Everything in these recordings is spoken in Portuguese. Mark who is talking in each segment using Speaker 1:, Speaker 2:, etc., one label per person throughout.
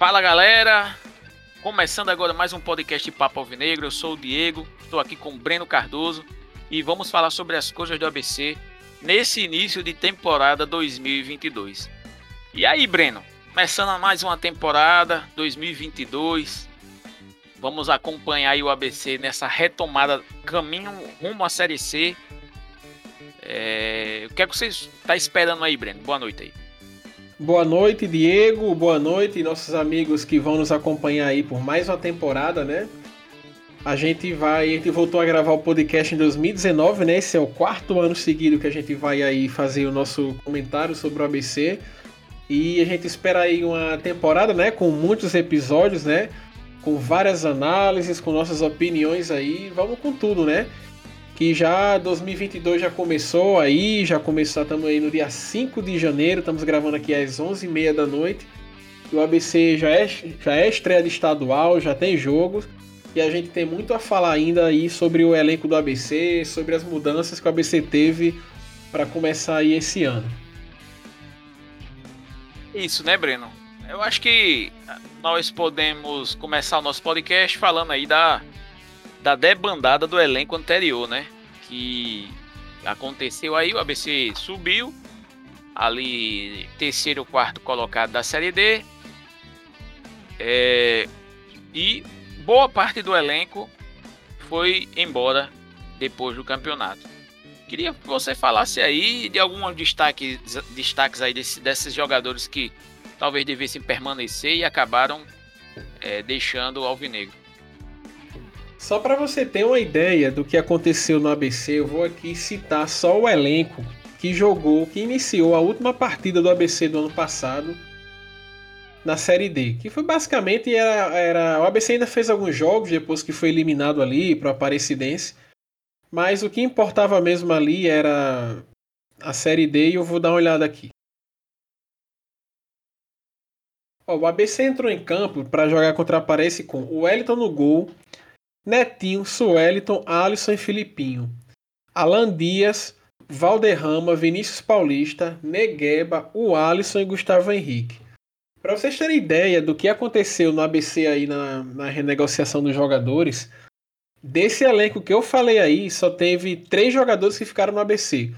Speaker 1: Fala galera, começando agora mais um podcast Papo Alvinegro. Eu sou o Diego, estou aqui com o Breno Cardoso e vamos falar sobre as coisas do ABC nesse início de temporada 2022. E aí, Breno, começando mais uma temporada 2022. Vamos acompanhar o ABC nessa retomada caminho rumo à Série C. É... O que é que você está esperando aí, Breno? Boa noite aí.
Speaker 2: Boa noite, Diego. Boa noite, nossos amigos que vão nos acompanhar aí por mais uma temporada, né? A gente vai, a gente voltou a gravar o podcast em 2019, né? Esse é o quarto ano seguido que a gente vai aí fazer o nosso comentário sobre o ABC. E a gente espera aí uma temporada, né, com muitos episódios, né? Com várias análises, com nossas opiniões aí, vamos com tudo, né? Que já 2022 já começou aí, já começou, estamos aí no dia 5 de janeiro, estamos gravando aqui às 11h30 da noite. O ABC já é, já é estreia de estadual, já tem jogos, e a gente tem muito a falar ainda aí sobre o elenco do ABC, sobre as mudanças que o ABC teve para começar aí esse ano.
Speaker 1: Isso, né, Breno? Eu acho que nós podemos começar o nosso podcast falando aí da da debandada do elenco anterior, né? Que aconteceu aí, o ABC subiu, ali terceiro, quarto colocado da Série D, é, e boa parte do elenco foi embora depois do campeonato. Queria que você falasse aí de alguns destaques, destaques aí desse, desses jogadores que talvez devessem permanecer e acabaram é, deixando o Alvinegro.
Speaker 2: Só para você ter uma ideia do que aconteceu no ABC, eu vou aqui citar só o elenco que jogou, que iniciou a última partida do ABC do ano passado na Série D, que foi basicamente era, era o ABC ainda fez alguns jogos depois que foi eliminado ali para a Aparecidense, mas o que importava mesmo ali era a Série D e eu vou dar uma olhada aqui. Ó, o ABC entrou em campo para jogar contra a Aparece com o Wellington no gol, Netinho, Sueliton, Alisson e Filipinho. Alan Dias, Valderrama, Vinícius Paulista, Negueba, o Alisson e Gustavo Henrique. Para vocês terem ideia do que aconteceu no ABC aí na, na renegociação dos jogadores, desse elenco que eu falei aí, só teve três jogadores que ficaram no ABC.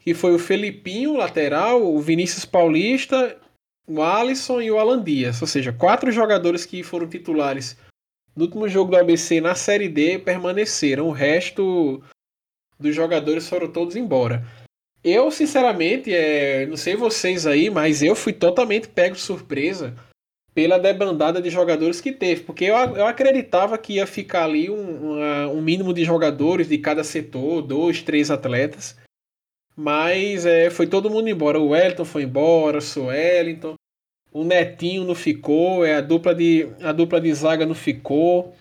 Speaker 2: Que foi o Felipinho, lateral, o Vinícius Paulista, o Alisson e o Alan Dias. Ou seja, quatro jogadores que foram titulares no último jogo do ABC na Série D permaneceram. O resto dos jogadores foram todos embora. Eu, sinceramente, é, não sei vocês aí, mas eu fui totalmente pego de surpresa pela debandada de jogadores que teve, porque eu, eu acreditava que ia ficar ali um, uma, um mínimo de jogadores de cada setor, dois, três atletas, mas é, foi todo mundo embora. O Wellington foi embora, o Suellington, o Netinho não ficou, é a dupla de a dupla de zaga não ficou.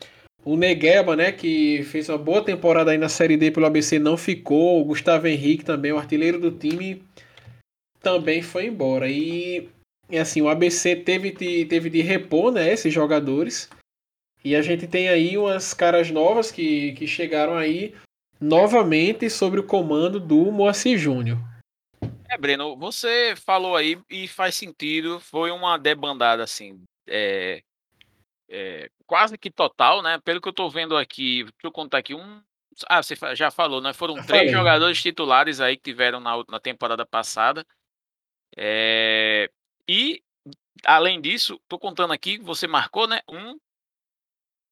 Speaker 2: O Negueba, né, que fez uma boa temporada aí na Série D pelo ABC, não ficou. O Gustavo Henrique também, o artilheiro do time, também foi embora. E, e assim, o ABC teve de, teve de repor né, esses jogadores. E a gente tem aí umas caras novas que, que chegaram aí novamente sobre o comando do Moacir Júnior.
Speaker 1: É, Breno, você falou aí e faz sentido. Foi uma debandada assim, é, é, quase que total, né? Pelo que eu tô vendo aqui, deixa eu contar aqui um. Ah, você já falou, né? Foram três jogadores titulares aí que tiveram na, na temporada passada. É, e além disso, tô contando aqui, você marcou, né? Um,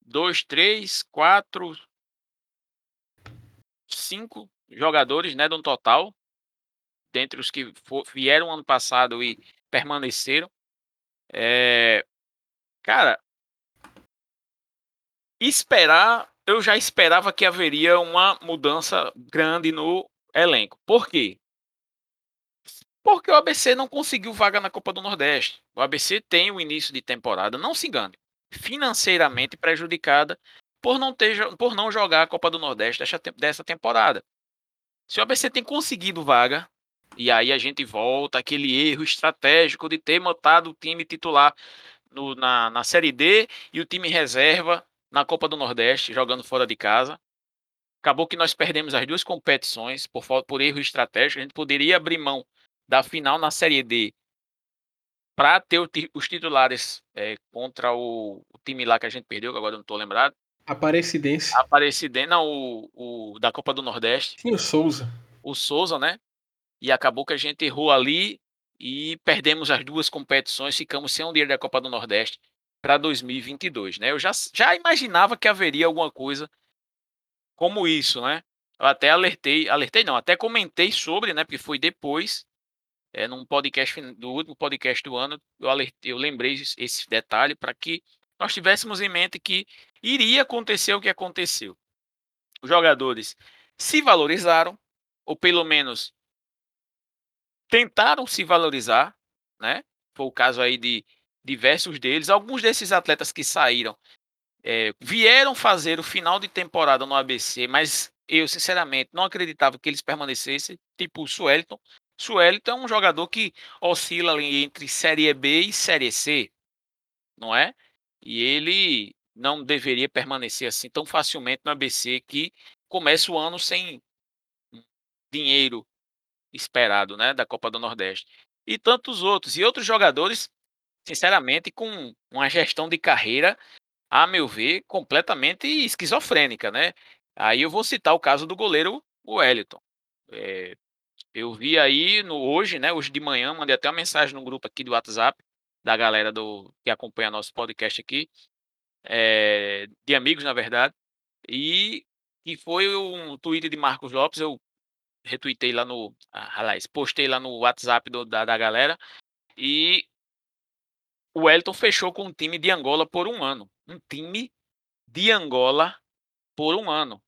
Speaker 1: dois, três, quatro, cinco jogadores, né? De um total dentre os que for, vieram ano passado e permaneceram. É, cara, esperar, eu já esperava que haveria uma mudança grande no elenco. Por quê? Porque o ABC não conseguiu vaga na Copa do Nordeste. O ABC tem o início de temporada, não se engane, financeiramente prejudicada por não ter por não jogar a Copa do Nordeste dessa, temporada. Se o ABC tem conseguido vaga, e aí a gente volta aquele erro estratégico de ter montado o time titular no, na, na Série D e o time reserva na Copa do Nordeste, jogando fora de casa. Acabou que nós perdemos as duas competições por, por erro estratégico. A gente poderia abrir mão da final na Série D para ter os titulares é, contra o, o, time lá que a gente perdeu, que agora eu não estou lembrado.
Speaker 2: Aparecidense.
Speaker 1: Aparecidense, não, o, o da Copa do Nordeste.
Speaker 2: Sim, o Souza.
Speaker 1: O Souza, né? E acabou que a gente errou ali e perdemos as duas competições, ficamos sem um dinheiro da Copa do Nordeste para 2022, né? Eu já, já imaginava que haveria alguma coisa como isso, né? Eu até alertei, alertei não, até comentei sobre, né? Porque foi depois, é, num podcast do último podcast do ano, eu alertei, eu lembrei esse detalhe para que nós tivéssemos em mente que iria acontecer o que aconteceu. Os jogadores se valorizaram, ou pelo menos tentaram se valorizar, né? Foi o caso aí de diversos deles. Alguns desses atletas que saíram é, vieram fazer o final de temporada no ABC, mas eu, sinceramente, não acreditava que eles permanecessem, tipo o Suelton. Suelton é um jogador que oscila entre Série B e Série C, não é? E ele não deveria permanecer assim tão facilmente no ABC, que começa o ano sem dinheiro esperado, né, da Copa do Nordeste. E tantos outros. E outros jogadores, sinceramente, com uma gestão de carreira, a meu ver, completamente esquizofrênica, né? Aí eu vou citar o caso do goleiro Wellington. É, eu vi aí no hoje, né, hoje de manhã, mandei até uma mensagem no grupo aqui do WhatsApp da galera do que acompanha nosso podcast aqui, é, de amigos, na verdade, e que foi um tweet de Marcos Lopes, eu retuitei lá no. Aliás, postei lá no WhatsApp do, da, da galera. E o Elton fechou com um time de Angola por um ano. Um time de Angola por um ano.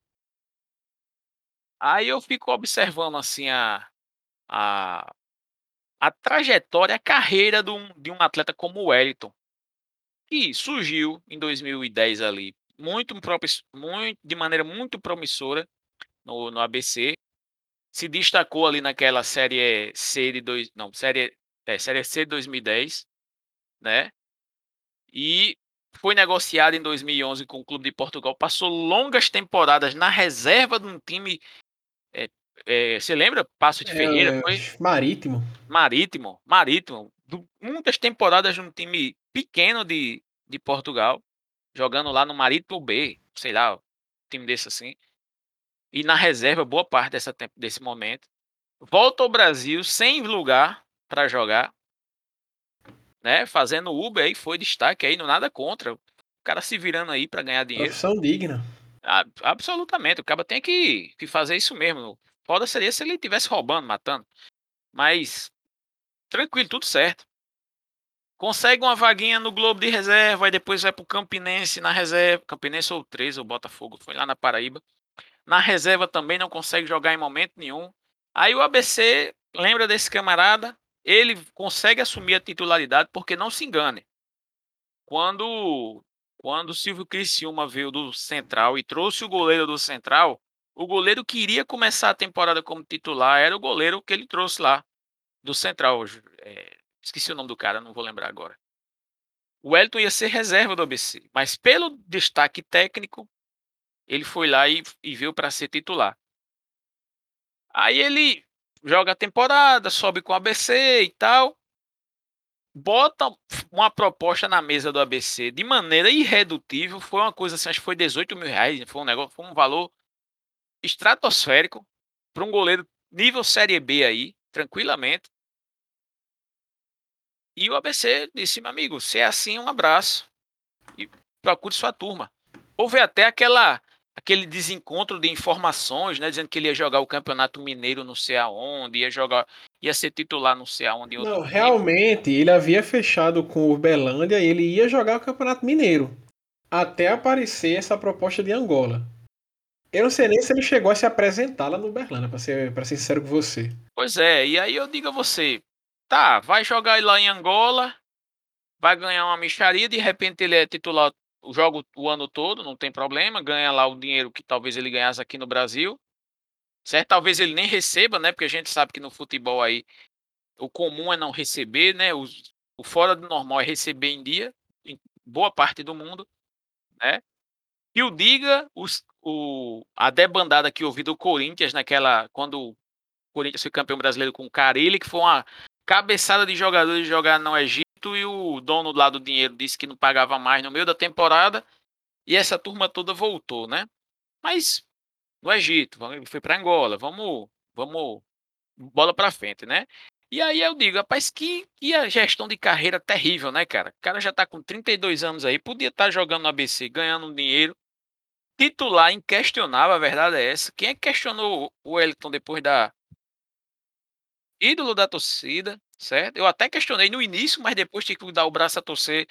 Speaker 1: Aí eu fico observando assim a, a, a trajetória, a carreira de um, de um atleta como o Wellington, que surgiu em 2010 ali, muito, muito de maneira muito promissora no, no ABC, se destacou ali naquela série C de dois, não, série é, série C de 2010, né? E foi negociado em 2011 com o clube de Portugal, passou longas temporadas na reserva de um time é, é, você lembra? Passo de Ferreira, foi?
Speaker 2: Marítimo.
Speaker 1: Marítimo, Marítimo. Muitas temporadas num time pequeno de, de Portugal, jogando lá no Marítimo B, sei lá, um time desse assim e na reserva boa parte dessa tempo, desse momento. Volta ao Brasil sem lugar para jogar, né? Fazendo Uber aí foi destaque aí, não nada contra. O cara se virando aí para ganhar dinheiro.
Speaker 2: Profissão digna.
Speaker 1: Ah, absolutamente. O cara tem que, que fazer isso mesmo. Foda seria se ele estivesse roubando, matando. Mas tranquilo, tudo certo. Consegue uma vaguinha no Globo de reserva, e depois vai pro Campinense na reserva. Campinense ou 3, ou Botafogo, foi lá na Paraíba. Na reserva também não consegue jogar em momento nenhum. Aí o ABC lembra desse camarada, ele consegue assumir a titularidade porque não se engane. Quando quando o Silvio Criciúma veio do Central e trouxe o goleiro do Central, o goleiro que iria começar a temporada como titular era o goleiro que ele trouxe lá do Central. É, esqueci o nome do cara, não vou lembrar agora. O Wellington ia ser reserva do ABC, mas pelo destaque técnico, ele foi lá e, e veio para ser titular. Aí ele joga a temporada, sobe com o ABC e tal. Bota uma proposta na mesa do ABC de maneira irredutível. Foi uma coisa assim, acho que foi 18 mil reais. Foi um negócio, foi um valor estratosférico para um goleiro nível Série B aí, tranquilamente. E o ABC disse, meu amigo, se é assim, um abraço. E procure sua turma. Houve até aquela aquele desencontro de informações, né, dizendo que ele ia jogar o Campeonato Mineiro não sei aonde, ia jogar, ia ser titular não sei aonde.
Speaker 2: Não, realmente, ele havia fechado com o Uberlândia e ele ia jogar o Campeonato Mineiro, até aparecer essa proposta de Angola. Eu não sei nem se ele chegou a se apresentar lá no Uberlândia, para ser, pra ser sincero com você.
Speaker 1: Pois é, e aí eu digo a você, tá, vai jogar lá em Angola, vai ganhar uma micharia, de repente ele é titular joga o ano todo, não tem problema, ganha lá o dinheiro que talvez ele ganhasse aqui no Brasil. Certo? Talvez ele nem receba, né? Porque a gente sabe que no futebol aí o comum é não receber, né? O, o fora do normal é receber em dia, em boa parte do mundo, né? E o diga os, o, a debandada que ouvi do Corinthians naquela quando o Corinthians foi campeão brasileiro com o Carilli, que foi uma cabeçada de jogadores jogar no Egito E o dono lá do dinheiro disse que não pagava mais no meio da temporada e essa turma toda voltou, né? Mas no Egito, foi para Angola, vamos, vamos bola para frente, né? E aí eu digo, rapaz, que, que a gestão de carreira terrível, né, cara? O cara já tá com 32 anos aí, podia estar tá jogando no ABC, ganhando dinheiro. Titular inquestionável, a verdade é essa. Quem é que questionou o Wellington depois da. Ídolo da torcida, certo? Eu até questionei no início, mas depois tive que dar o braço a torcer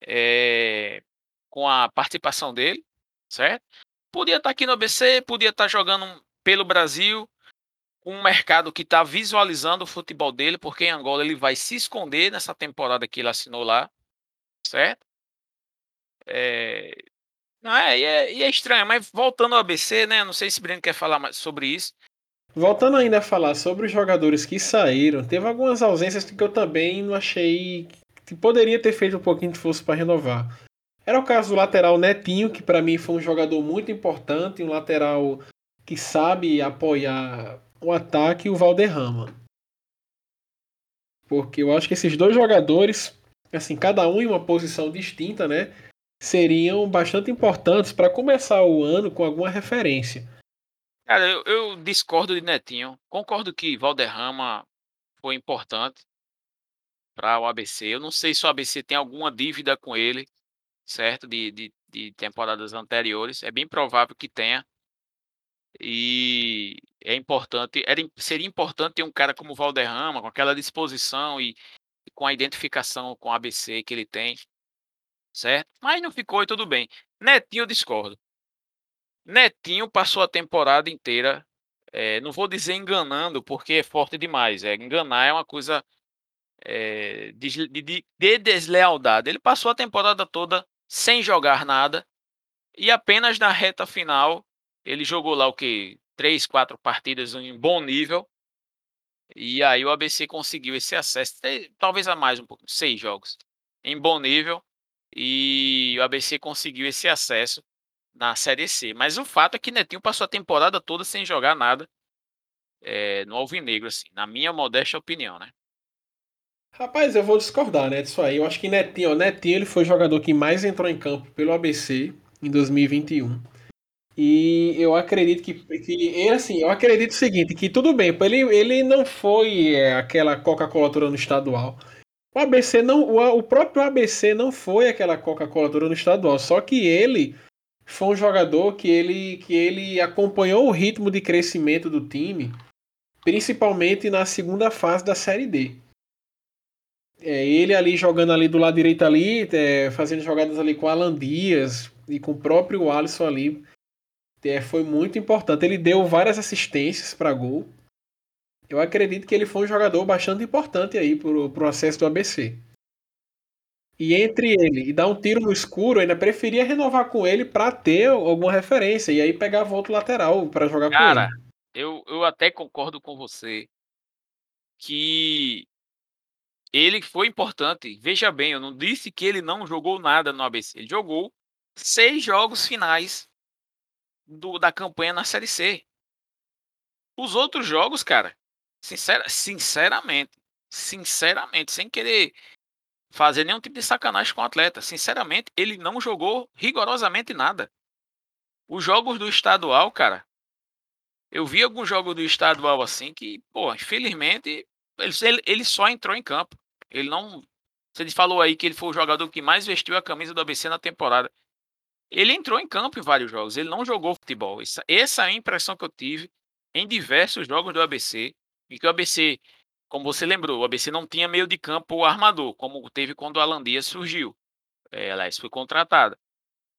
Speaker 1: é... com a participação dele, certo? Podia estar tá aqui no ABC, podia estar tá jogando pelo Brasil, um mercado que está visualizando o futebol dele, porque em Angola ele vai se esconder nessa temporada que ele assinou lá, certo? É... Não, é, e, é, e é estranho, mas voltando ao ABC, né? Não sei se o Breno quer falar mais sobre isso.
Speaker 2: Voltando ainda a falar sobre os jogadores que saíram, teve algumas ausências que eu também não achei que poderia ter feito um pouquinho de força para renovar. Era o caso do lateral Netinho, que para mim foi um jogador muito importante, um lateral que sabe apoiar o ataque e o Valderrama. Porque eu acho que esses dois jogadores, assim, cada um em uma posição distinta, né? Seriam bastante importantes para começar o ano com alguma referência.
Speaker 1: Cara, eu, eu, discordo de Netinho. Concordo que Valderrama foi importante para o ABC. Eu não sei se o ABC tem alguma dívida com ele, certo? De, de, de temporadas anteriores. É bem provável que tenha. E é importante, era, seria importante ter um cara como Valderrama, com aquela disposição e, e com a identificação com o ABC que ele tem, certo? Mas não ficou e tudo bem. Netinho, eu discordo. Netinho passou a temporada inteira, é, não vou dizer enganando, porque é forte demais. É, enganar é uma coisa é, de, de, de deslealdade. Ele passou a temporada toda sem jogar nada e apenas na reta final ele jogou lá o que? Três, quatro partidas em bom nível. E aí o ABC conseguiu esse acesso, talvez a mais um pouco, seis jogos em bom nível. E o ABC conseguiu esse acesso na Série C. Mas o fato é que Netinho passou a temporada toda sem jogar nada é, no Alvinegro, assim, na minha modesta opinião, né?
Speaker 2: Rapaz, eu vou discordar, né, disso aí. Eu acho que Netinho, Netinho ele foi o jogador que mais entrou em campo pelo ABC em 2021. E eu acredito que, que assim, eu acredito o seguinte, que tudo bem, ele, ele não foi é, aquela Coca-Cola no estadual. O ABC não, o, o próprio ABC não foi aquela Coca-Cola no estadual, só que ele foi um jogador que ele, que ele acompanhou o ritmo de crescimento do time, principalmente na segunda fase da Série D. É, ele ali jogando ali do lado direito ali, é, fazendo jogadas ali com Alan Dias e com o próprio Alisson ali, é, foi muito importante. Ele deu várias assistências para gol. Eu acredito que ele foi um jogador bastante importante aí pro, pro acesso do ABC. E entre ele e dar um tiro no escuro, ainda preferia renovar com ele para ter alguma referência e aí pegar outro lateral para jogar
Speaker 1: Cara,
Speaker 2: com ele.
Speaker 1: Eu, eu até concordo com você que ele foi importante. Veja bem, eu não disse que ele não jogou nada no ABC. Ele jogou seis jogos finais do, da campanha na Série C. Os outros jogos, cara, sincera, sinceramente, sinceramente, sem querer fazer nenhum tipo de sacanagem com o atleta, sinceramente, ele não jogou rigorosamente nada. Os jogos do estadual, cara, eu vi alguns jogos do estadual assim que, pô, infelizmente, ele, ele só entrou em campo. Ele não. Você falou aí que ele foi o jogador que mais vestiu a camisa do ABC na temporada. Ele entrou em campo em vários jogos, ele não jogou futebol. Essa, essa é a impressão que eu tive em diversos jogos do ABC. E que o ABC, como você lembrou, o ABC não tinha meio de campo armador, como teve quando o Alan Dias surgiu. É, aliás, foi contratado.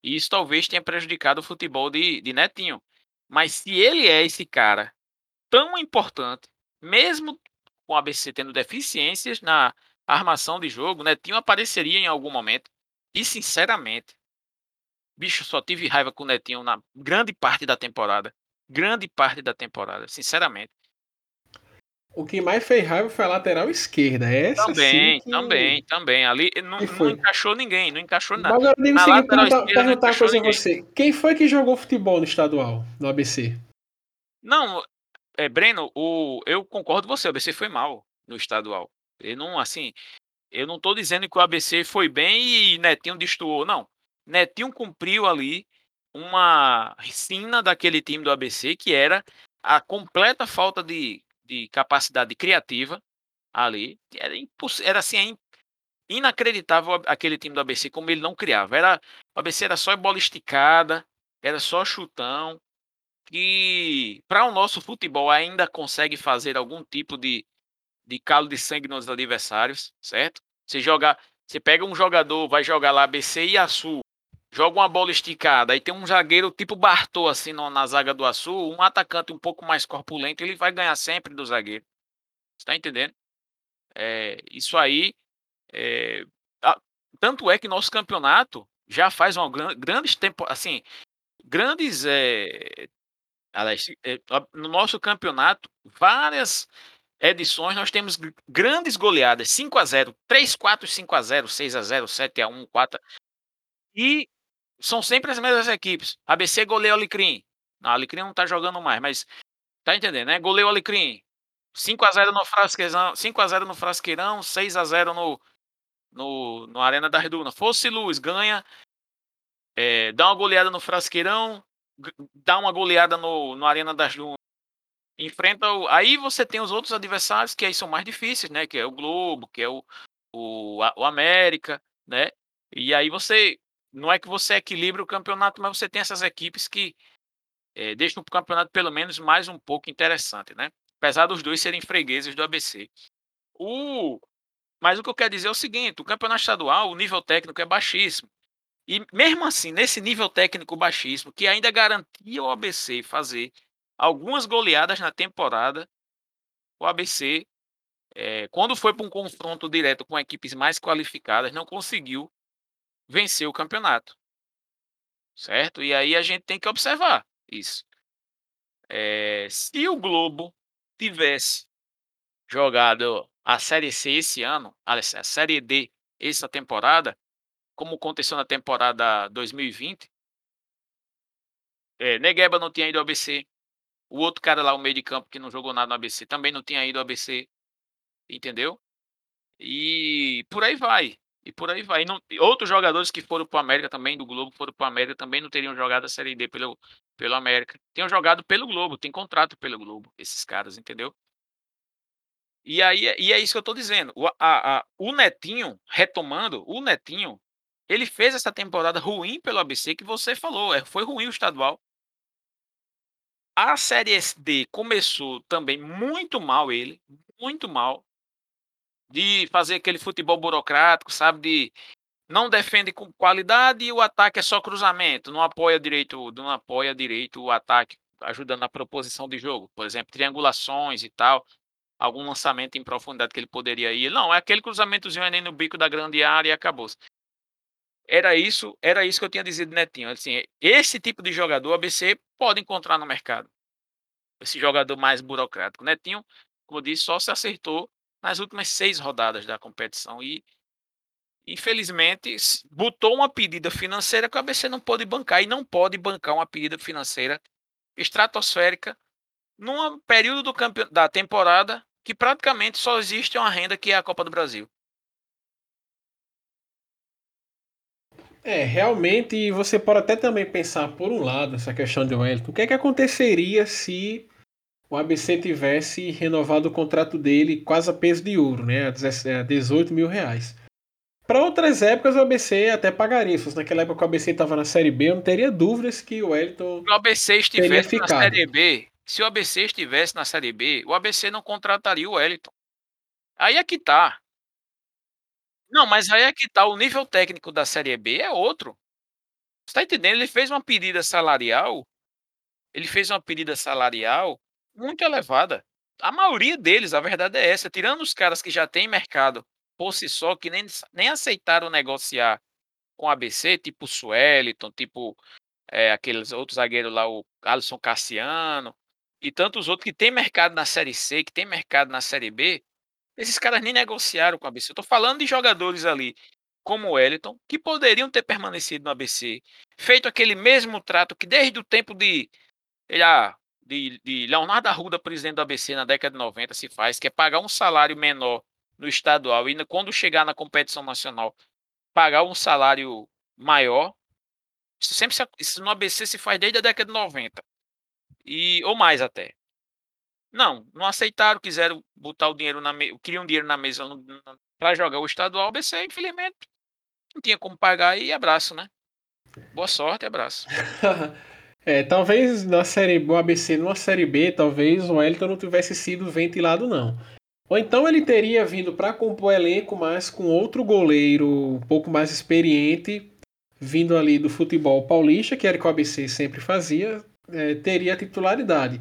Speaker 1: E isso talvez tenha prejudicado o futebol de, de Netinho. Mas se ele é esse cara tão importante, mesmo com o ABC tendo deficiências na armação de jogo, Netinho apareceria em algum momento. E sinceramente, Bicho, só tive raiva com o Netinho na grande parte da temporada. Grande parte da temporada, sinceramente.
Speaker 2: O que mais fez raiva foi a lateral esquerda. Essa
Speaker 1: também,
Speaker 2: que...
Speaker 1: também, também. Ali não, não, encaixou ninguém, não encaixou nada.
Speaker 2: Mas agora digo o seguinte, perguntar, perguntar uma coisa a você. Quem foi que jogou futebol no estadual, no ABC?
Speaker 1: Não, é, Breno, o, eu concordo com você, o ABC foi mal no estadual. Ele não, assim, Eu não estou dizendo que o ABC foi bem e Netinho destoou, não. Netinho cumpriu ali uma sina daquele time do ABC, que era a completa falta de, de capacidade criativa ali. Era, era assim, inacreditável aquele time do ABC, como ele não criava. Era, o ABC era só bola esticada, era só chutão. Que para o nosso futebol ainda consegue fazer algum tipo de, de calo de sangue nos adversários, certo? Você joga, você pega um jogador, vai jogar lá ABC e Açu, joga uma bola esticada, aí tem um zagueiro tipo Bartô assim no, na zaga do Açu, um atacante um pouco mais corpulento, ele vai ganhar sempre do zagueiro. Está entendendo? É, isso aí, é, a, tanto é que nosso campeonato já faz uma grandes tempo, assim, grandes é, é, no nosso campeonato, várias edições nós temos grandes goleadas, 5 a 0, 3, 4, 5 a 0, 6 a 0, 7 a 1, 4. E são sempre as mesmas equipes. ABC goleia o Alecrim. Não, Alecrim não tá jogando mais, mas tá entendendo, né? Goleia o Alecrim. 5 a 0 no Frasqueirão, 5 a 0 no Frasqueirão, 6 a 0 no no, no Arena da Reduna. Fosse Luz ganha, é, dá uma goleada no Frasqueirão, dá uma goleada no, no Arena das Dunas enfrenta o... aí você tem os outros adversários que aí são mais difíceis, né? Que é o Globo, que é o, o, o América, né? E aí você não é que você equilibra o campeonato, mas você tem essas equipes que é, deixam o campeonato pelo menos mais um pouco interessante, né? Apesar dos dois serem fregueses do ABC. O mas o que eu quero dizer é o seguinte: o campeonato estadual, o nível técnico é baixíssimo. E mesmo assim, nesse nível técnico baixíssimo, que ainda garantia o ABC fazer algumas goleadas na temporada. O ABC, é, quando foi para um confronto direto com equipes mais qualificadas, não conseguiu vencer o campeonato. Certo? E aí a gente tem que observar isso. É, se o Globo tivesse jogado a Série C esse ano, a Série D essa temporada, como aconteceu na temporada 2020, é, Negueba não tinha ido ao ABC, o outro cara lá, o meio de campo, que não jogou nada no ABC, também não tinha ido ao ABC. Entendeu? E por aí vai. E por aí vai. E não, outros jogadores que foram para o América também, do Globo, foram para o América, também não teriam jogado a Série D pelo, pelo América. Tinham jogado pelo Globo, tem contrato pelo Globo, esses caras, entendeu? E aí e é isso que eu estou dizendo. O, a, a, o Netinho, retomando, o Netinho, ele fez essa temporada ruim pelo ABC que você falou. É, foi ruim o estadual. A Série D começou também muito mal ele, muito mal. De fazer aquele futebol burocrático, sabe, de não defende com qualidade e o ataque é só cruzamento, não apoia direito, não apoia direito o ataque, ajudando na proposição de jogo, por exemplo, triangulações e tal, algum lançamento em profundidade que ele poderia ir. Não, é aquele cruzamentozinho nem no bico da grande área e acabou. Era isso, era isso que eu tinha dizido Netinho, assim, esse tipo de jogador ABC pode encontrar no mercado. Esse jogador mais burocrático. Netinho, como eu disse, só se acertou nas últimas seis rodadas da competição e infelizmente botou uma pedida financeira que o ABC não pode bancar e não pode bancar uma pedida financeira estratosférica num período do campe... da temporada que praticamente só existe uma renda que é a Copa do Brasil.
Speaker 2: É, realmente você pode até também pensar, por um lado, essa questão de Wellington. O que é que aconteceria se o ABC tivesse renovado o contrato dele quase a peso de ouro, né? A 18 mil reais. Para outras épocas, o ABC até pagaria. Se naquela época o ABC estava na Série B, eu não teria dúvidas que o Wellington.
Speaker 1: Se o ABC estivesse na Série B, se o ABC estivesse na Série B, o ABC não contrataria o Wellington. Aí é que tá. Não, mas aí é que tá, o nível técnico da Série B é outro. Você tá entendendo? Ele fez uma pedida salarial, ele fez uma pedida salarial muito elevada. A maioria deles, a verdade é essa, tirando os caras que já têm mercado por si só, que nem, nem aceitaram negociar com a ABC, tipo o Sueliton, tipo é, aqueles outros zagueiros lá, o Alisson Cassiano, e tantos outros que têm mercado na Série C, que têm mercado na Série B, esses caras nem negociaram com a ABC. Eu tô falando de jogadores ali, como o Wellington, que poderiam ter permanecido no ABC, feito aquele mesmo trato que desde o tempo de, ah, de, de Leonardo Arruda, presidente do ABC, na década de 90, se faz, que é pagar um salário menor no estadual e quando chegar na competição nacional pagar um salário maior. Isso sempre se, isso no ABC se faz desde a década de 90. E, ou mais até. Não, não aceitaram, quiseram botar o dinheiro na mesa, queriam dinheiro na mesa para jogar o estadual, o ABC, infelizmente, não tinha como pagar e abraço, né? Boa sorte, abraço.
Speaker 2: é, talvez na série o ABC numa série B, talvez o Wellington não tivesse sido ventilado não. Ou então ele teria vindo para compor elenco, mas com outro goleiro um pouco mais experiente, vindo ali do futebol paulista, que era o que o ABC sempre fazia, é, teria titularidade.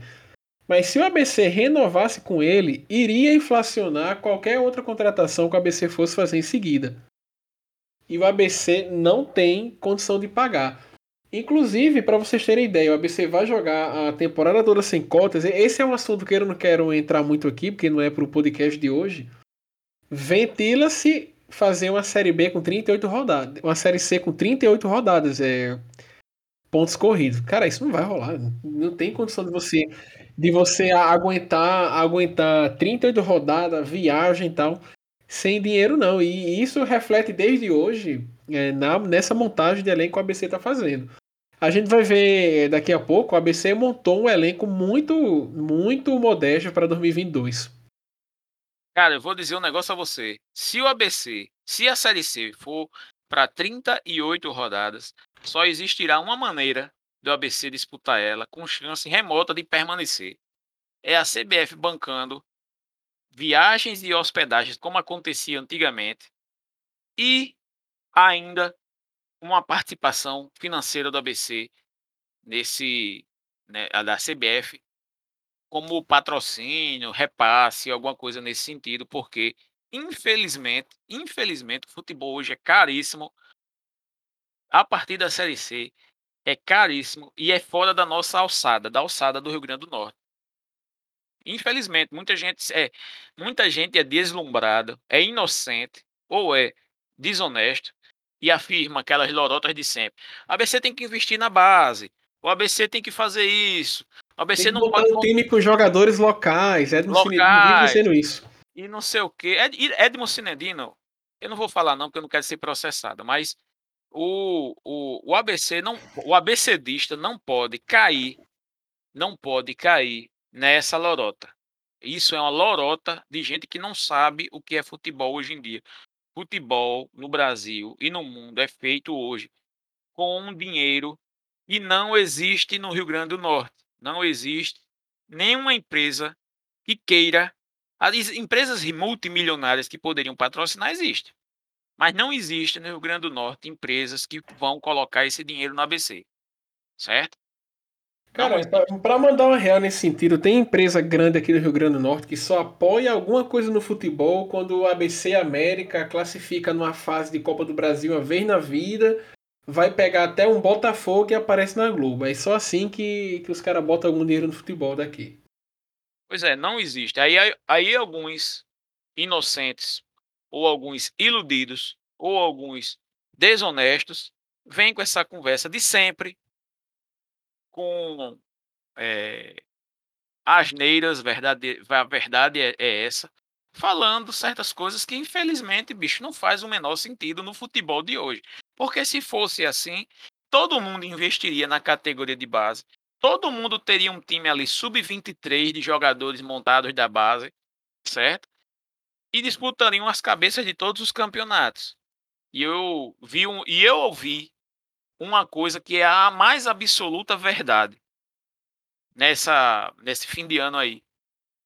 Speaker 2: Mas se o ABC renovasse com ele, iria inflacionar qualquer outra contratação que o ABC fosse fazer em seguida. E o ABC não tem condição de pagar. Inclusive, para vocês terem ideia, o ABC vai jogar a temporada toda sem cotas. Esse é um assunto que eu não quero entrar muito aqui, porque não é para o podcast de hoje. Ventila-se fazer uma Série B com 38 rodadas. Uma Série C com 38 rodadas. É, pontos corridos. Cara, isso não vai rolar. Não tem condição de você de você aguentar aguentar 38 rodadas, viagem e tal, sem dinheiro não. E isso reflete desde hoje é, na, nessa montagem de elenco que o ABC está fazendo. A gente vai ver daqui a pouco, o ABC montou um elenco muito, muito modesto para 2022.
Speaker 1: Cara, eu vou dizer um negócio a você. Se o ABC, se a Série C for para 38 rodadas, só existirá uma maneira do ABC disputar ela com chance remota de permanecer. É a CBF bancando viagens e hospedagens como acontecia antigamente e ainda uma participação financeira do ABC nesse né, da CBF como patrocínio, repasse, alguma coisa nesse sentido, porque infelizmente, infelizmente o futebol hoje é caríssimo. A partir da Série C é caríssimo e é fora da nossa alçada, da alçada do Rio Grande do Norte. Infelizmente, muita gente é muita gente é deslumbrada, é inocente ou é desonesto e afirma aquelas lorotas de sempre. O ABC tem que investir na base. O ABC tem que fazer isso. O ABC tem
Speaker 2: que não pode um time com jogadores locais. Edmo locais, dizendo isso.
Speaker 1: E não sei o quê. Ed, Edmo Cinedino, eu não vou falar não, porque eu não quero ser processado, mas o, o, o ABC não, o ABCdista não pode cair, não pode cair nessa lorota. Isso é uma lorota de gente que não sabe o que é futebol hoje em dia futebol no Brasil e no mundo é feito hoje com dinheiro e não existe no Rio Grande do Norte. Não existe nenhuma empresa que queira. As empresas multimilionárias que poderiam patrocinar existem. Mas não existe no Rio Grande do Norte empresas que vão colocar esse dinheiro no ABC. Certo?
Speaker 2: Cara, para mandar uma real nesse sentido, tem empresa grande aqui no Rio Grande do Norte que só apoia alguma coisa no futebol quando o ABC América classifica numa fase de Copa do Brasil uma vez na vida, vai pegar até um Botafogo e aparece na Globo. É só assim que, que os caras botam algum dinheiro no futebol daqui.
Speaker 1: Pois é, não existe. Aí, aí alguns inocentes, ou alguns iludidos, ou alguns desonestos, vêm com essa conversa de sempre, com é, asneiras, verdade, a verdade é, é, essa, falando certas coisas que infelizmente, bicho, não faz o menor sentido no futebol de hoje. Porque se fosse assim, todo mundo investiria na categoria de base, todo mundo teria um time ali sub-23 de jogadores montados da base, certo? E disputariam as cabeças de todos os campeonatos. E eu vi um, e eu ouvi uma coisa que é a mais absoluta verdade nessa nesse fim de ano aí.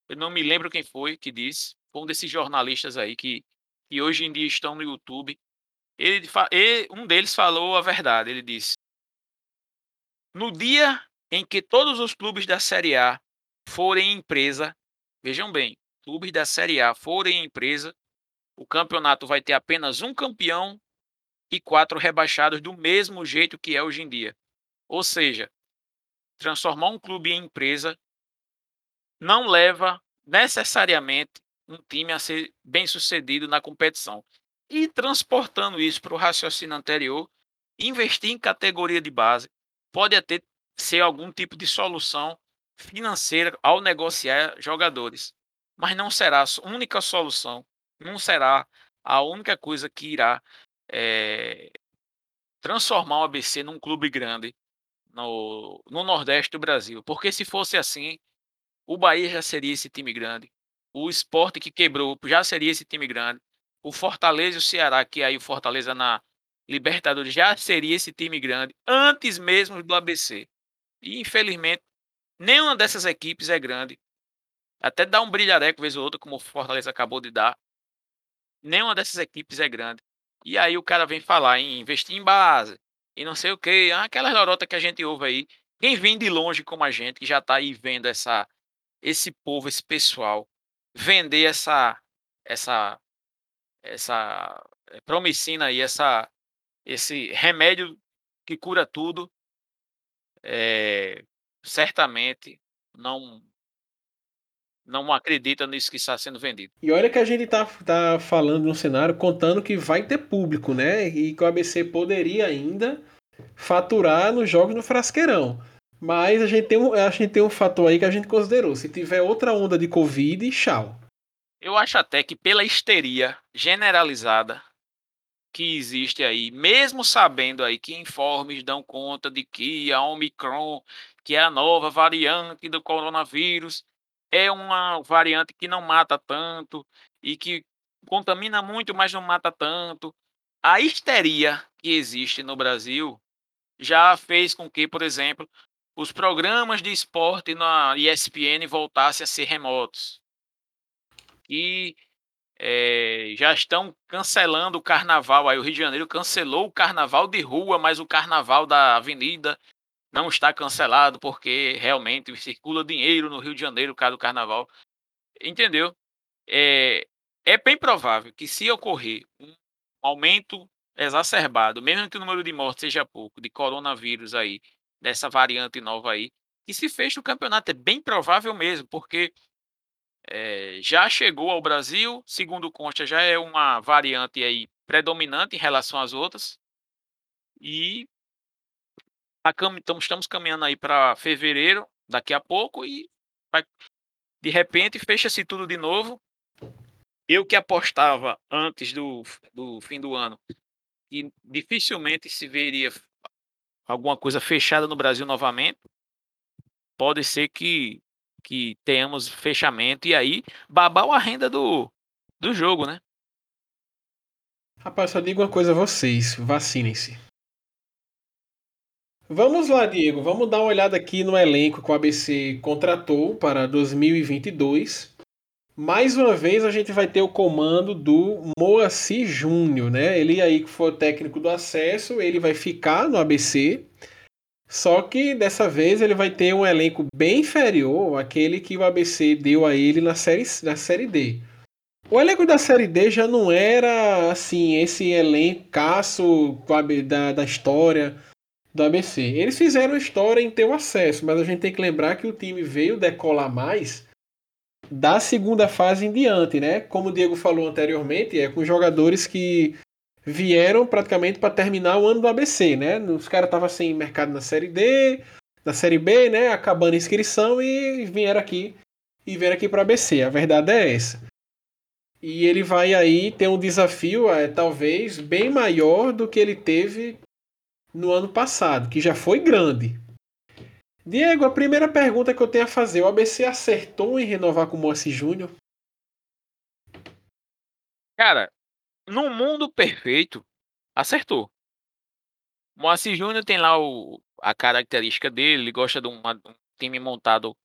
Speaker 1: Eu não me lembro quem foi que disse, foi um desses jornalistas aí que, que hoje em dia estão no YouTube. Ele, ele, um deles falou a verdade. Ele disse: No dia em que todos os clubes da Série A forem empresa, vejam bem, clubes da Série A forem empresa, o campeonato vai ter apenas um campeão e quatro rebaixados do mesmo jeito que é hoje em dia. Ou seja, transformar um clube em empresa não leva necessariamente um time a ser bem sucedido na competição. E transportando isso para o raciocínio anterior, investir em categoria de base pode até ser algum tipo de solução financeira ao negociar jogadores, mas não será a única solução não será a única coisa que irá é, transformar o ABC num clube grande no, no Nordeste do Brasil. Porque se fosse assim, o Bahia já seria esse time grande. O esporte que quebrou já seria esse time grande. O Fortaleza e o Ceará, que aí o Fortaleza na Libertadores já seria esse time grande antes mesmo do ABC. E infelizmente, nenhuma dessas equipes é grande. Até dá um brilhareco vez ou outra, como o Fortaleza acabou de dar. Nenhuma dessas equipes é grande. E aí o cara vem falar em investir em base e não sei o que, aquela lorota que a gente ouve aí. Quem vem de longe como a gente, que já está aí vendo essa, esse povo, esse pessoal, vender essa, essa, essa eh, promicina aí, essa, esse remédio que cura tudo, é, certamente não não acredita nisso que está sendo vendido.
Speaker 2: E olha que a gente tá, tá falando no cenário contando que vai ter público, né? E que o ABC poderia ainda faturar nos jogos no Frasqueirão. Mas a gente, tem um, a gente tem um fator aí que a gente considerou. Se tiver outra onda de Covid, tchau.
Speaker 1: Eu acho até que pela histeria generalizada que existe aí, mesmo sabendo aí que informes dão conta de que a Omicron, que é a nova variante do coronavírus, é uma variante que não mata tanto e que contamina muito, mas não mata tanto. A histeria que existe no Brasil já fez com que, por exemplo, os programas de esporte na ESPN voltassem a ser remotos. E é, já estão cancelando o carnaval. Aí o Rio de Janeiro cancelou o carnaval de rua, mas o carnaval da avenida não está cancelado porque realmente circula dinheiro no Rio de Janeiro, por do carnaval. Entendeu? É, é bem provável que se ocorrer um aumento exacerbado, mesmo que o número de mortes seja pouco, de coronavírus aí, dessa variante nova aí, que se feche o campeonato. É bem provável mesmo, porque é, já chegou ao Brasil, segundo consta, já é uma variante aí predominante em relação às outras. E então, estamos caminhando aí para fevereiro, daqui a pouco, e vai, de repente fecha-se tudo de novo. Eu que apostava antes do, do fim do ano que dificilmente se veria alguma coisa fechada no Brasil novamente, pode ser que, que tenhamos fechamento e aí babar a renda do, do jogo, né?
Speaker 2: Rapaz, só digo uma coisa a vocês: vacinem-se. Vamos lá, Diego. Vamos dar uma olhada aqui no elenco que o ABC contratou para 2022. Mais uma vez a gente vai ter o comando do Moacir Júnior, né? Ele aí que foi o técnico do acesso, ele vai ficar no ABC. Só que dessa vez ele vai ter um elenco bem inferior àquele que o ABC deu a ele na série, na série D. O elenco da série D já não era assim, esse elencaço da, da história do ABC. Eles fizeram história em ter o acesso, mas a gente tem que lembrar que o time veio decolar mais da segunda fase em diante, né? Como o Diego falou anteriormente, é com jogadores que vieram praticamente para terminar o ano do ABC, né? Os caras estavam sem mercado na Série D, na Série B, né? Acabando a inscrição e vieram aqui e vieram aqui para ABC. A verdade é essa. E ele vai aí ter um desafio, é, talvez, bem maior do que ele teve no ano passado, que já foi grande. Diego, a primeira pergunta que eu tenho a fazer: o ABC acertou em renovar com o Moacir Júnior?
Speaker 1: Cara, no mundo perfeito, acertou. Moacir Júnior tem lá o, a característica dele, ele gosta de, uma, um time montado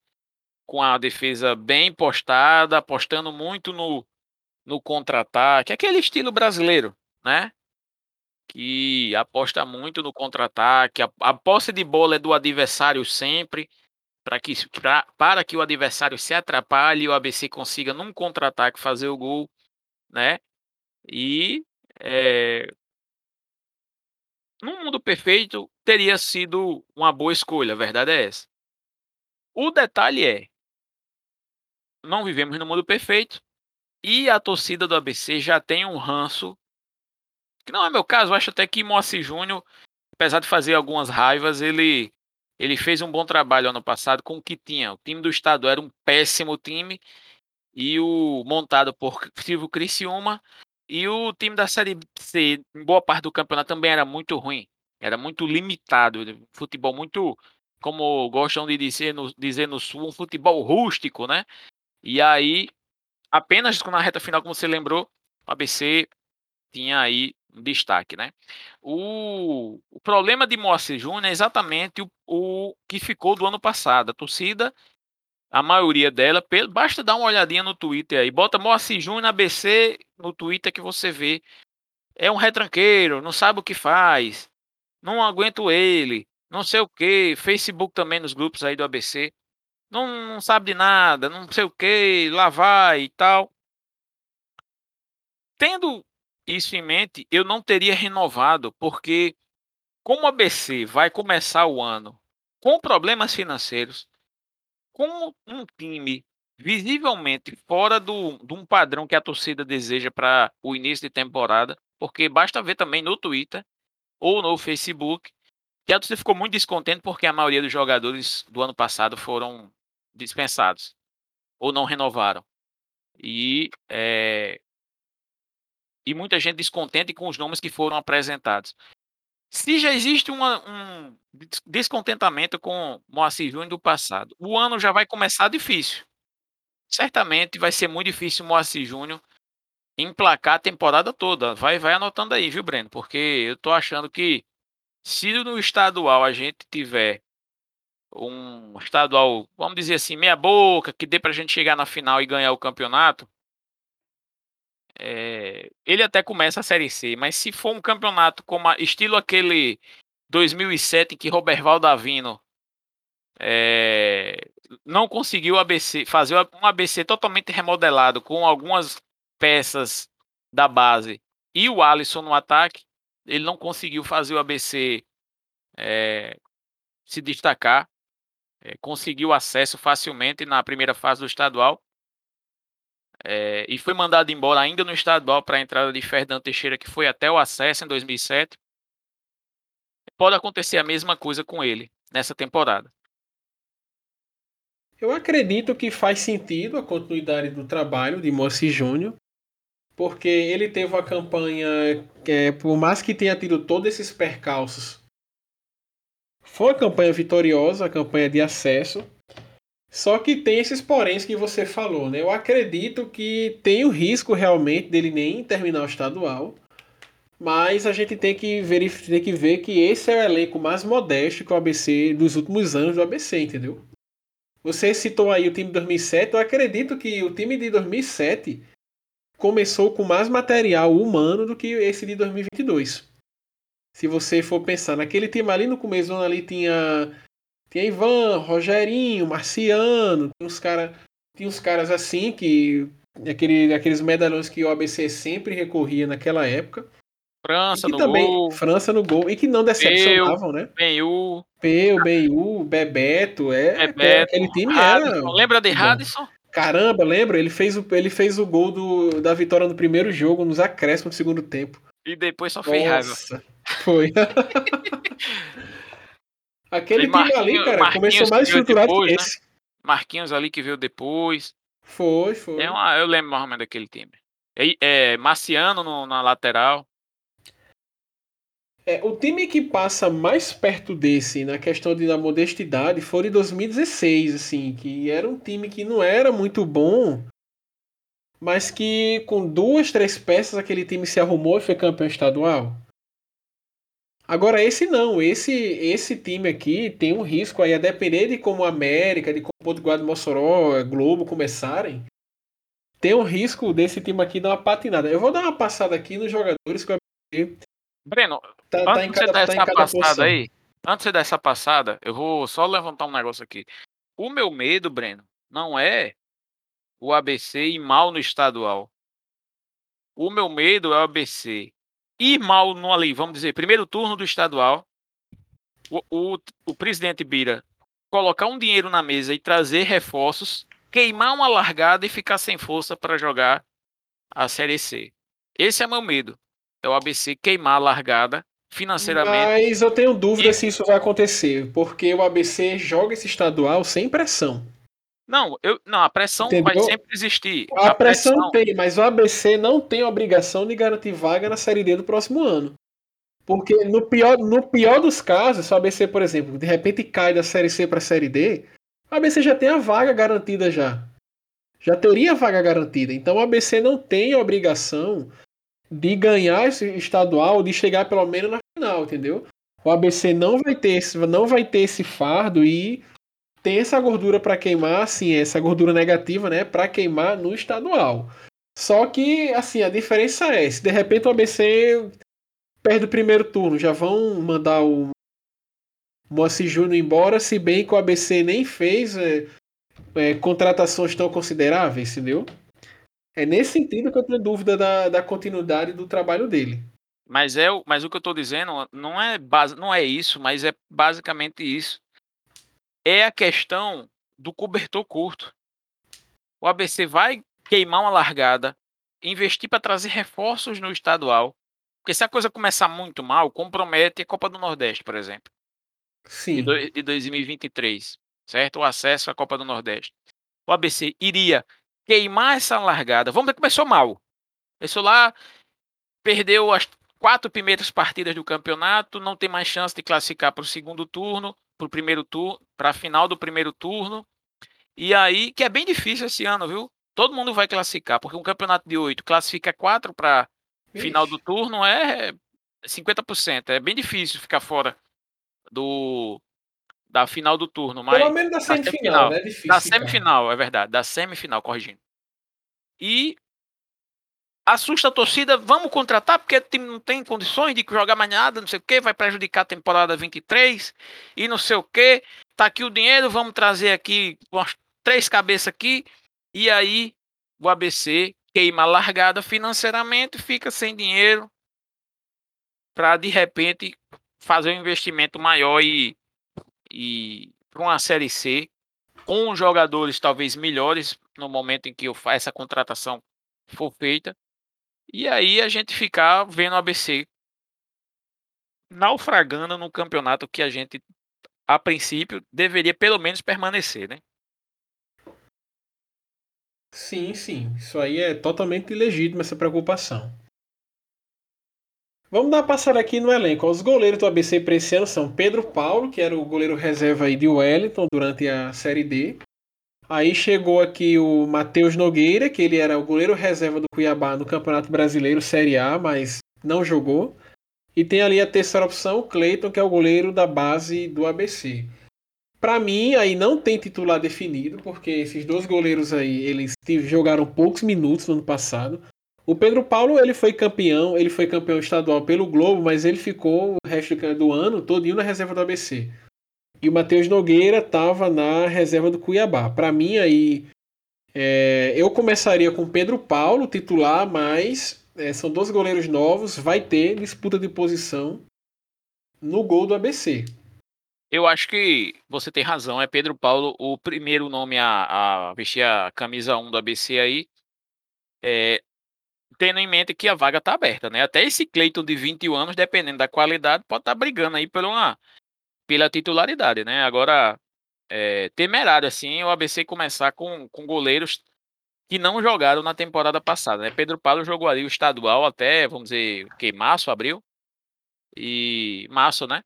Speaker 1: com a defesa bem postada, apostando muito no, no contra-ataque, aquele estilo brasileiro, né? Que aposta muito no contra-ataque, a, a posse de bola é do adversário sempre, para que, pra, para que o adversário se atrapalhe e o ABC consiga num contra-ataque fazer o gol, né? E é, num mundo perfeito teria sido uma boa escolha, a verdade é essa. O detalhe é, não vivemos no mundo perfeito e a torcida do ABC já tem um ranço que não é meu caso, acho até que Moacir Júnior, apesar de fazer algumas raivas, ele, ele fez um bom trabalho ano passado com o que tinha. O time do estado era um péssimo time e o montado por Silvio Criciúma e o time da Série C, em boa parte do campeonato também era muito ruim, era muito limitado, futebol muito, como gostam de dizer no, dizer no Sul, um futebol rústico, né? E aí, apenas na reta final, como você lembrou, o ABC tinha aí destaque, né? O, o problema de Moacir Júnior é exatamente o, o que ficou do ano passado. A torcida a maioria dela, basta dar uma olhadinha no Twitter aí, bota Moacir Júnior ABC no Twitter que você vê. É um retranqueiro, não sabe o que faz, não aguento ele, não sei o que, Facebook também nos grupos aí do ABC, não, não sabe de nada, não sei o que, lá vai e tal. Tendo isso em mente, eu não teria renovado, porque como o ABC vai começar o ano com problemas financeiros, com um time visivelmente fora do, de um padrão que a torcida deseja para o início de temporada, porque basta ver também no Twitter ou no Facebook que a torcida ficou muito descontente porque a maioria dos jogadores do ano passado foram dispensados ou não renovaram. E, é, e muita gente descontente com os nomes que foram apresentados. Se já existe uma, um descontentamento com Moacir Júnior do passado, o ano já vai começar difícil. Certamente vai ser muito difícil Moacir Júnior emplacar a temporada toda. Vai, vai anotando aí, viu, Breno? Porque eu tô achando que se no estadual a gente tiver um estadual, vamos dizer assim, meia boca, que dê pra gente chegar na final e ganhar o campeonato, é, ele até começa a Série C, mas se for um campeonato como a, estilo aquele 2007 em que Roberval Davino é, não conseguiu ABC, fazer um ABC totalmente remodelado com algumas peças da base e o Alisson no ataque, ele não conseguiu fazer o ABC é, se destacar, conseguiu acesso facilmente na primeira fase do estadual é, e foi mandado embora ainda no estadual para a entrada de Fernando Teixeira, que foi até o acesso em 2007. Pode acontecer a mesma coisa com ele nessa temporada.
Speaker 2: Eu acredito que faz sentido a continuidade do trabalho de Moacir Júnior, porque ele teve uma campanha que, é, por mais que tenha tido todos esses percalços, foi uma campanha vitoriosa, a campanha de acesso. Só que tem esses poréns que você falou, né? Eu acredito que tem o risco realmente dele nem terminar o estadual. Mas a gente tem que, tem que ver que esse é o elenco mais modesto que o ABC dos últimos anos do ABC, entendeu? Você citou aí o time de 2007. Eu acredito que o time de 2007 começou com mais material humano do que esse de 2022. Se você for pensar naquele time ali no começo, ali tinha tinha Ivan, Rogerinho, Marciano, tinha uns, cara, tinha uns caras assim que. Aquele, aqueles medalhões que o ABC sempre recorria naquela época.
Speaker 1: França no
Speaker 2: também,
Speaker 1: gol.
Speaker 2: França no gol. E que não decepcionavam, né?
Speaker 1: Benhu.
Speaker 2: Peu, Benhu, Bebeto. É,
Speaker 1: Bebeto,
Speaker 2: aquele time
Speaker 1: Radisson.
Speaker 2: era.
Speaker 1: Lembra de Radisson?
Speaker 2: Caramba, lembra? Ele fez o, ele fez o gol do, da vitória no primeiro jogo, nos acréscimos do segundo tempo.
Speaker 1: E depois só fez raiva.
Speaker 2: Foi. Aquele time ali, cara, começou mais estruturado depois, que né? esse. Né?
Speaker 1: Marquinhos ali que veio depois.
Speaker 2: Foi, foi.
Speaker 1: É uma, eu lembro mais ou menos daquele time. É, é Marciano no, na lateral.
Speaker 2: É, o time que passa mais perto desse na questão de da modestidade foi em 2016, assim, que era um time que não era muito bom, mas que com duas, três peças aquele time se arrumou e foi campeão estadual. Agora esse não, esse esse time aqui tem um risco aí a depender de como a América, de como o Potiguar Mossoró, Globo começarem, tem um risco desse time aqui dar uma patinada. Eu vou dar uma passada aqui nos jogadores que eu
Speaker 1: Breno, tá, tá antes tá de você dar tá essa passada posição. aí, antes de dar essa passada, eu vou só levantar um negócio aqui. O meu medo, Breno, não é o ABC ir mal no estadual. O meu medo é o ABC ir mal no ali, vamos dizer, primeiro turno do estadual, o, o, o presidente Bira colocar um dinheiro na mesa e trazer reforços, queimar uma largada e ficar sem força para jogar a Série C. Esse é meu medo. É o ABC queimar a largada financeiramente.
Speaker 2: Mas eu tenho dúvida e... se isso vai acontecer, porque o ABC joga esse estadual sem pressão.
Speaker 1: Não, eu, não, a pressão vai
Speaker 2: Entendeu?
Speaker 1: sempre existir.
Speaker 2: A, pressão, tem, mas o ABC não tem a obrigação de garantir vaga na Série D do próximo ano. Porque no pior, no pior dos casos, se o ABC, por exemplo, de repente cai da Série C para a Série D, o ABC já tem a vaga garantida já. Já teria a vaga garantida. Então o ABC não tem a obrigação de ganhar esse estadual, de chegar pelo menos na final, entendeu? O ABC não vai ter esse, não vai ter esse fardo e tem essa gordura para queimar, assim, essa gordura negativa, né, para queimar no estadual. Só que, assim, a diferença é, se de repente o ABC perde o primeiro turno, já vão mandar o Moacir Júnior embora, se bem que o ABC nem fez é, é, contratações tão consideráveis, entendeu? É nesse sentido que eu tenho dúvida da, da continuidade do trabalho dele.
Speaker 1: Mas é, mas o que eu estou dizendo não é base, não é isso, mas é basicamente isso. É a questão do cobertor curto. O ABC vai queimar uma largada, investir para trazer reforços no estadual, porque se a coisa começar muito mal, compromete a Copa do Nordeste, por exemplo.
Speaker 2: Sim.
Speaker 1: De, de 2023, certo? O acesso à Copa do Nordeste. O ABC iria queimar essa largada. Vamos ver, começou mal. Começou lá, perdeu as quatro primeiras partidas do campeonato, não tem mais chance de classificar para o segundo turno, para o primeiro turno, para a final do primeiro turno. E aí, que é bem difícil esse ano, viu? Todo mundo vai classificar, porque um campeonato de oito classifica quatro para final do turno é 50%. É bem difícil ficar fora do da final do turno, mas
Speaker 2: pelo menos da semifinal,
Speaker 1: da semifinal,
Speaker 2: né? É difícil,
Speaker 1: da semifinal, é verdade, da semifinal, corrigindo. E assusta a torcida, vamos contratar porque o time não tem condições de jogar mais nada, não sei o que, vai prejudicar a temporada 23 e não sei o que. Tá aqui o dinheiro, vamos trazer aqui umas três cabeças aqui e aí o ABC queima a largada financeiramente, fica sem dinheiro para de repente fazer um investimento maior e, e para uma série C com jogadores talvez melhores no momento em que essa contratação for feita e aí a gente ficar vendo o ABC naufragando no campeonato que a gente, a princípio, deveria pelo menos permanecer, né?
Speaker 2: Sim, sim. Isso aí é totalmente legítimo, essa preocupação. Vamos dar uma passada aqui no elenco. Os goleiros do ABC para esse ano são Pedro Paulo, que era o goleiro reserva aí de Wellington durante a Série D. Aí chegou aqui o Matheus Nogueira, que ele era o goleiro reserva do Cuiabá no Campeonato Brasileiro Série A, mas não jogou. E tem ali a terceira opção, o Cleiton, que é o goleiro da base do ABC. Para mim, aí não tem titular definido, porque esses dois goleiros aí, eles jogaram poucos minutos no ano passado. O Pedro Paulo, ele foi campeão, ele foi campeão estadual pelo Globo, mas ele ficou o resto do ano todinho na reserva do ABC. E o Matheus Nogueira estava na reserva do Cuiabá. Para mim, aí, é, eu começaria com Pedro Paulo, titular, mas é, são dois goleiros novos, vai ter disputa de posição no gol do ABC.
Speaker 1: Eu acho que você tem razão, é Pedro Paulo o primeiro nome a, a vestir a camisa 1 do ABC aí. É, tendo em mente que a vaga está aberta, né? Até esse Cleiton de 21 anos, dependendo da qualidade, pode estar tá brigando aí por uma pela titularidade, né? Agora, é, temerário, assim, o ABC começar com, com goleiros que não jogaram na temporada passada, né? Pedro Paulo jogou ali o estadual até, vamos dizer, que março, abril, e março, né?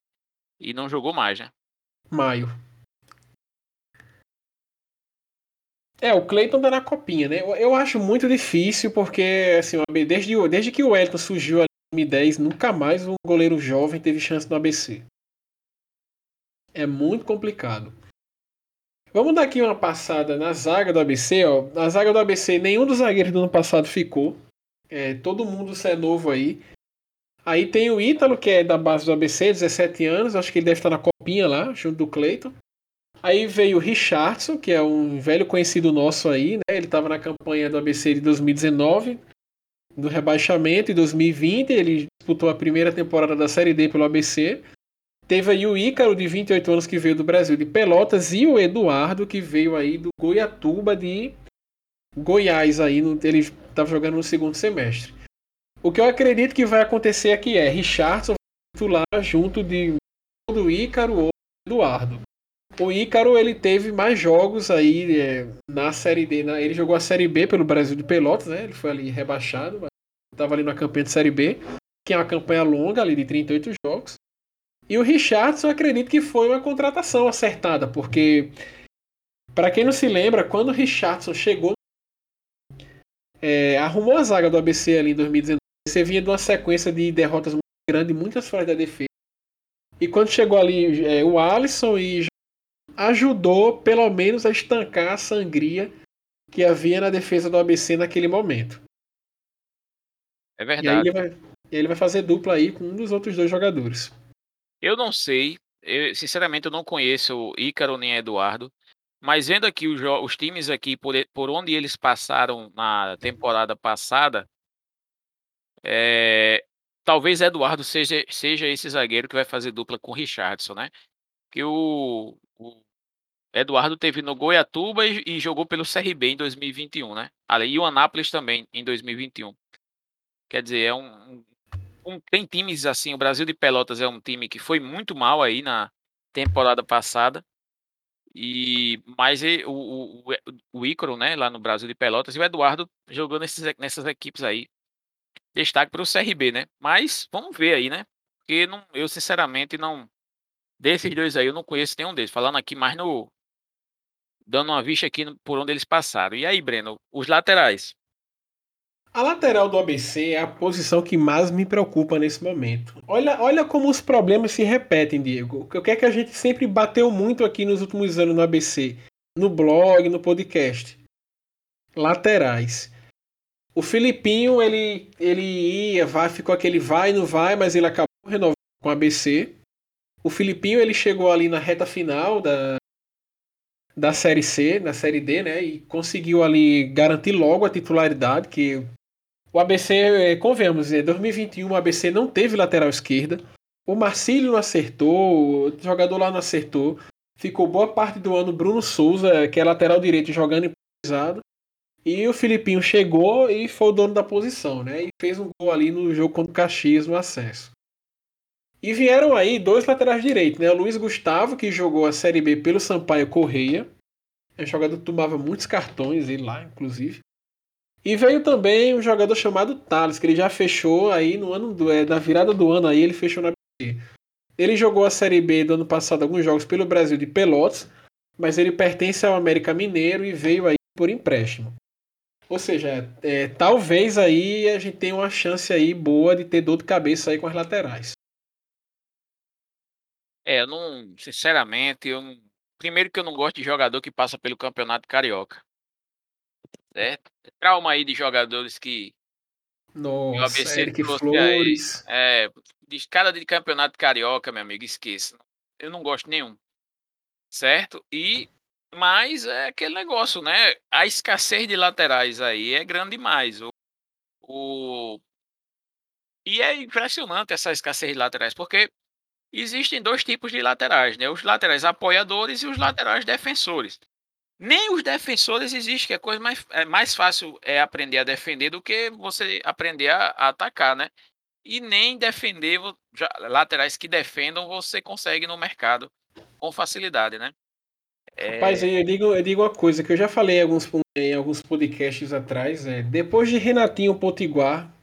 Speaker 1: E não jogou mais, né?
Speaker 2: Maio. É, o Cleiton tá na copinha, né? Eu, eu, acho muito difícil, porque, assim, desde, desde que o Elton surgiu ali em 2010, nunca mais um goleiro jovem teve chance no ABC. É muito complicado. Vamos dar aqui uma passada na zaga do ABC. Ó. Na zaga do ABC, nenhum dos zagueiros do ano passado ficou. É, todo mundo é novo aí. Aí tem o Ítalo, que é da base do ABC, 17 anos. Acho que ele deve estar na copinha lá, junto do Cleiton. Aí veio o Richardson, que é um velho conhecido nosso aí. Né? Ele estava na campanha do ABC de 2019, do rebaixamento. Em 2020, ele disputou a primeira temporada da Série D pelo ABC. Teve aí o Ícaro, de 28 anos, que veio do Brasil de Pelotas, e o Eduardo, que veio aí do Goiatuba de Goiás. Aí no, ele estava jogando no segundo semestre. O que eu acredito que vai acontecer aqui é Richardson titular junto de do Ícaro ou Eduardo. O Ícaro ele teve mais jogos aí é, na Série D. Na, ele jogou a Série B pelo Brasil de Pelotas, né? Ele foi ali rebaixado, estava ali na campanha de Série B, que é uma campanha longa ali de 38 jogos. E o Richardson acredito que foi uma contratação acertada, porque para quem não se lembra, quando o Richardson chegou, é, arrumou a zaga do ABC ali em 2019. Você vinha de uma sequência de derrotas muito grande, muitas falhas da defesa. E quando chegou ali é, o Alisson e ajudou pelo menos a estancar a sangria que havia na defesa do ABC naquele momento.
Speaker 1: É verdade. E aí
Speaker 2: ele vai, ele vai fazer dupla aí com um dos outros dois jogadores.
Speaker 1: Eu não sei, eu, sinceramente eu não conheço o Ícaro nem Eduardo, mas vendo aqui os, os times aqui por, por onde eles passaram na temporada passada, é, talvez Eduardo seja, seja esse zagueiro que vai fazer dupla com o Richardson, né? Que o, o Eduardo teve no Goiatuba e, e, jogou pelo CRB em 2021, né? E o Anápolis também em 2021. Quer dizer, é um, tem times assim, o Brasil de Pelotas é um time que foi muito mal aí na temporada passada. E mas o, o, o Ícaro, né, lá no Brasil de Pelotas, e o Eduardo jogou nesses, nessas equipes aí. Destaque para o CRB, né? Mas vamos ver aí, né? Porque não, eu sinceramente não. Desses dois aí eu não conheço nenhum deles. Falando aqui mais no. Dando uma vista aqui por onde eles passaram. E aí, Breno, os laterais.
Speaker 2: A lateral do ABC é a posição que mais me preocupa nesse momento. Olha, olha como os problemas se repetem, Diego. O que é que a gente sempre bateu muito aqui nos últimos anos no ABC? No blog, no podcast. Laterais. O Filipinho, ele, ele ia, vai, ficou aquele vai não vai, mas ele acabou renovando com o ABC. O Filipinho, ele chegou ali na reta final da, da Série C, da Série D, né? E conseguiu ali garantir logo a titularidade, que o ABC, é, convenhamos, em 2021 o ABC não teve lateral esquerda. O Marcílio não acertou, o jogador lá não acertou. Ficou boa parte do ano Bruno Souza, que é lateral direito, jogando improvisado. E o Filipinho chegou e foi o dono da posição, né? E fez um gol ali no jogo contra o Caxias no acesso. E vieram aí dois laterais direitos, né? O Luiz Gustavo, que jogou a Série B pelo Sampaio Correia. É jogador que tomava muitos cartões, ele lá, inclusive. E veio também um jogador chamado Thales, que ele já fechou aí no ano do, é, na virada do ano aí, ele fechou na B. Ele jogou a Série B do ano passado alguns jogos pelo Brasil de Pelotas, mas ele pertence ao América Mineiro e veio aí por empréstimo. Ou seja, é, talvez aí a gente tenha uma chance aí boa de ter dor de cabeça aí com as laterais.
Speaker 1: É, eu não, sinceramente, eu não, primeiro que eu não gosto de jogador que passa pelo Campeonato Carioca. Certo? Trauma aí de jogadores que
Speaker 2: Nossa, o ABC Eric Flores.
Speaker 1: Aí, é, de escala de campeonato carioca, meu amigo, esqueça. Eu não gosto nenhum. Certo? E mas é aquele negócio, né? A escassez de laterais aí é grande demais. O, o e é impressionante essa escassez de laterais, porque existem dois tipos de laterais, né? Os laterais apoiadores e os laterais defensores. Nem os defensores existem, que é coisa mais, é mais fácil é aprender a defender do que você aprender a, a atacar, né? E nem defender já, laterais que defendam você consegue no mercado com facilidade, né?
Speaker 2: É... Rapaz, eu digo, eu digo uma coisa que eu já falei em alguns, em alguns podcasts atrás. É, depois de Renatinho Potiguar,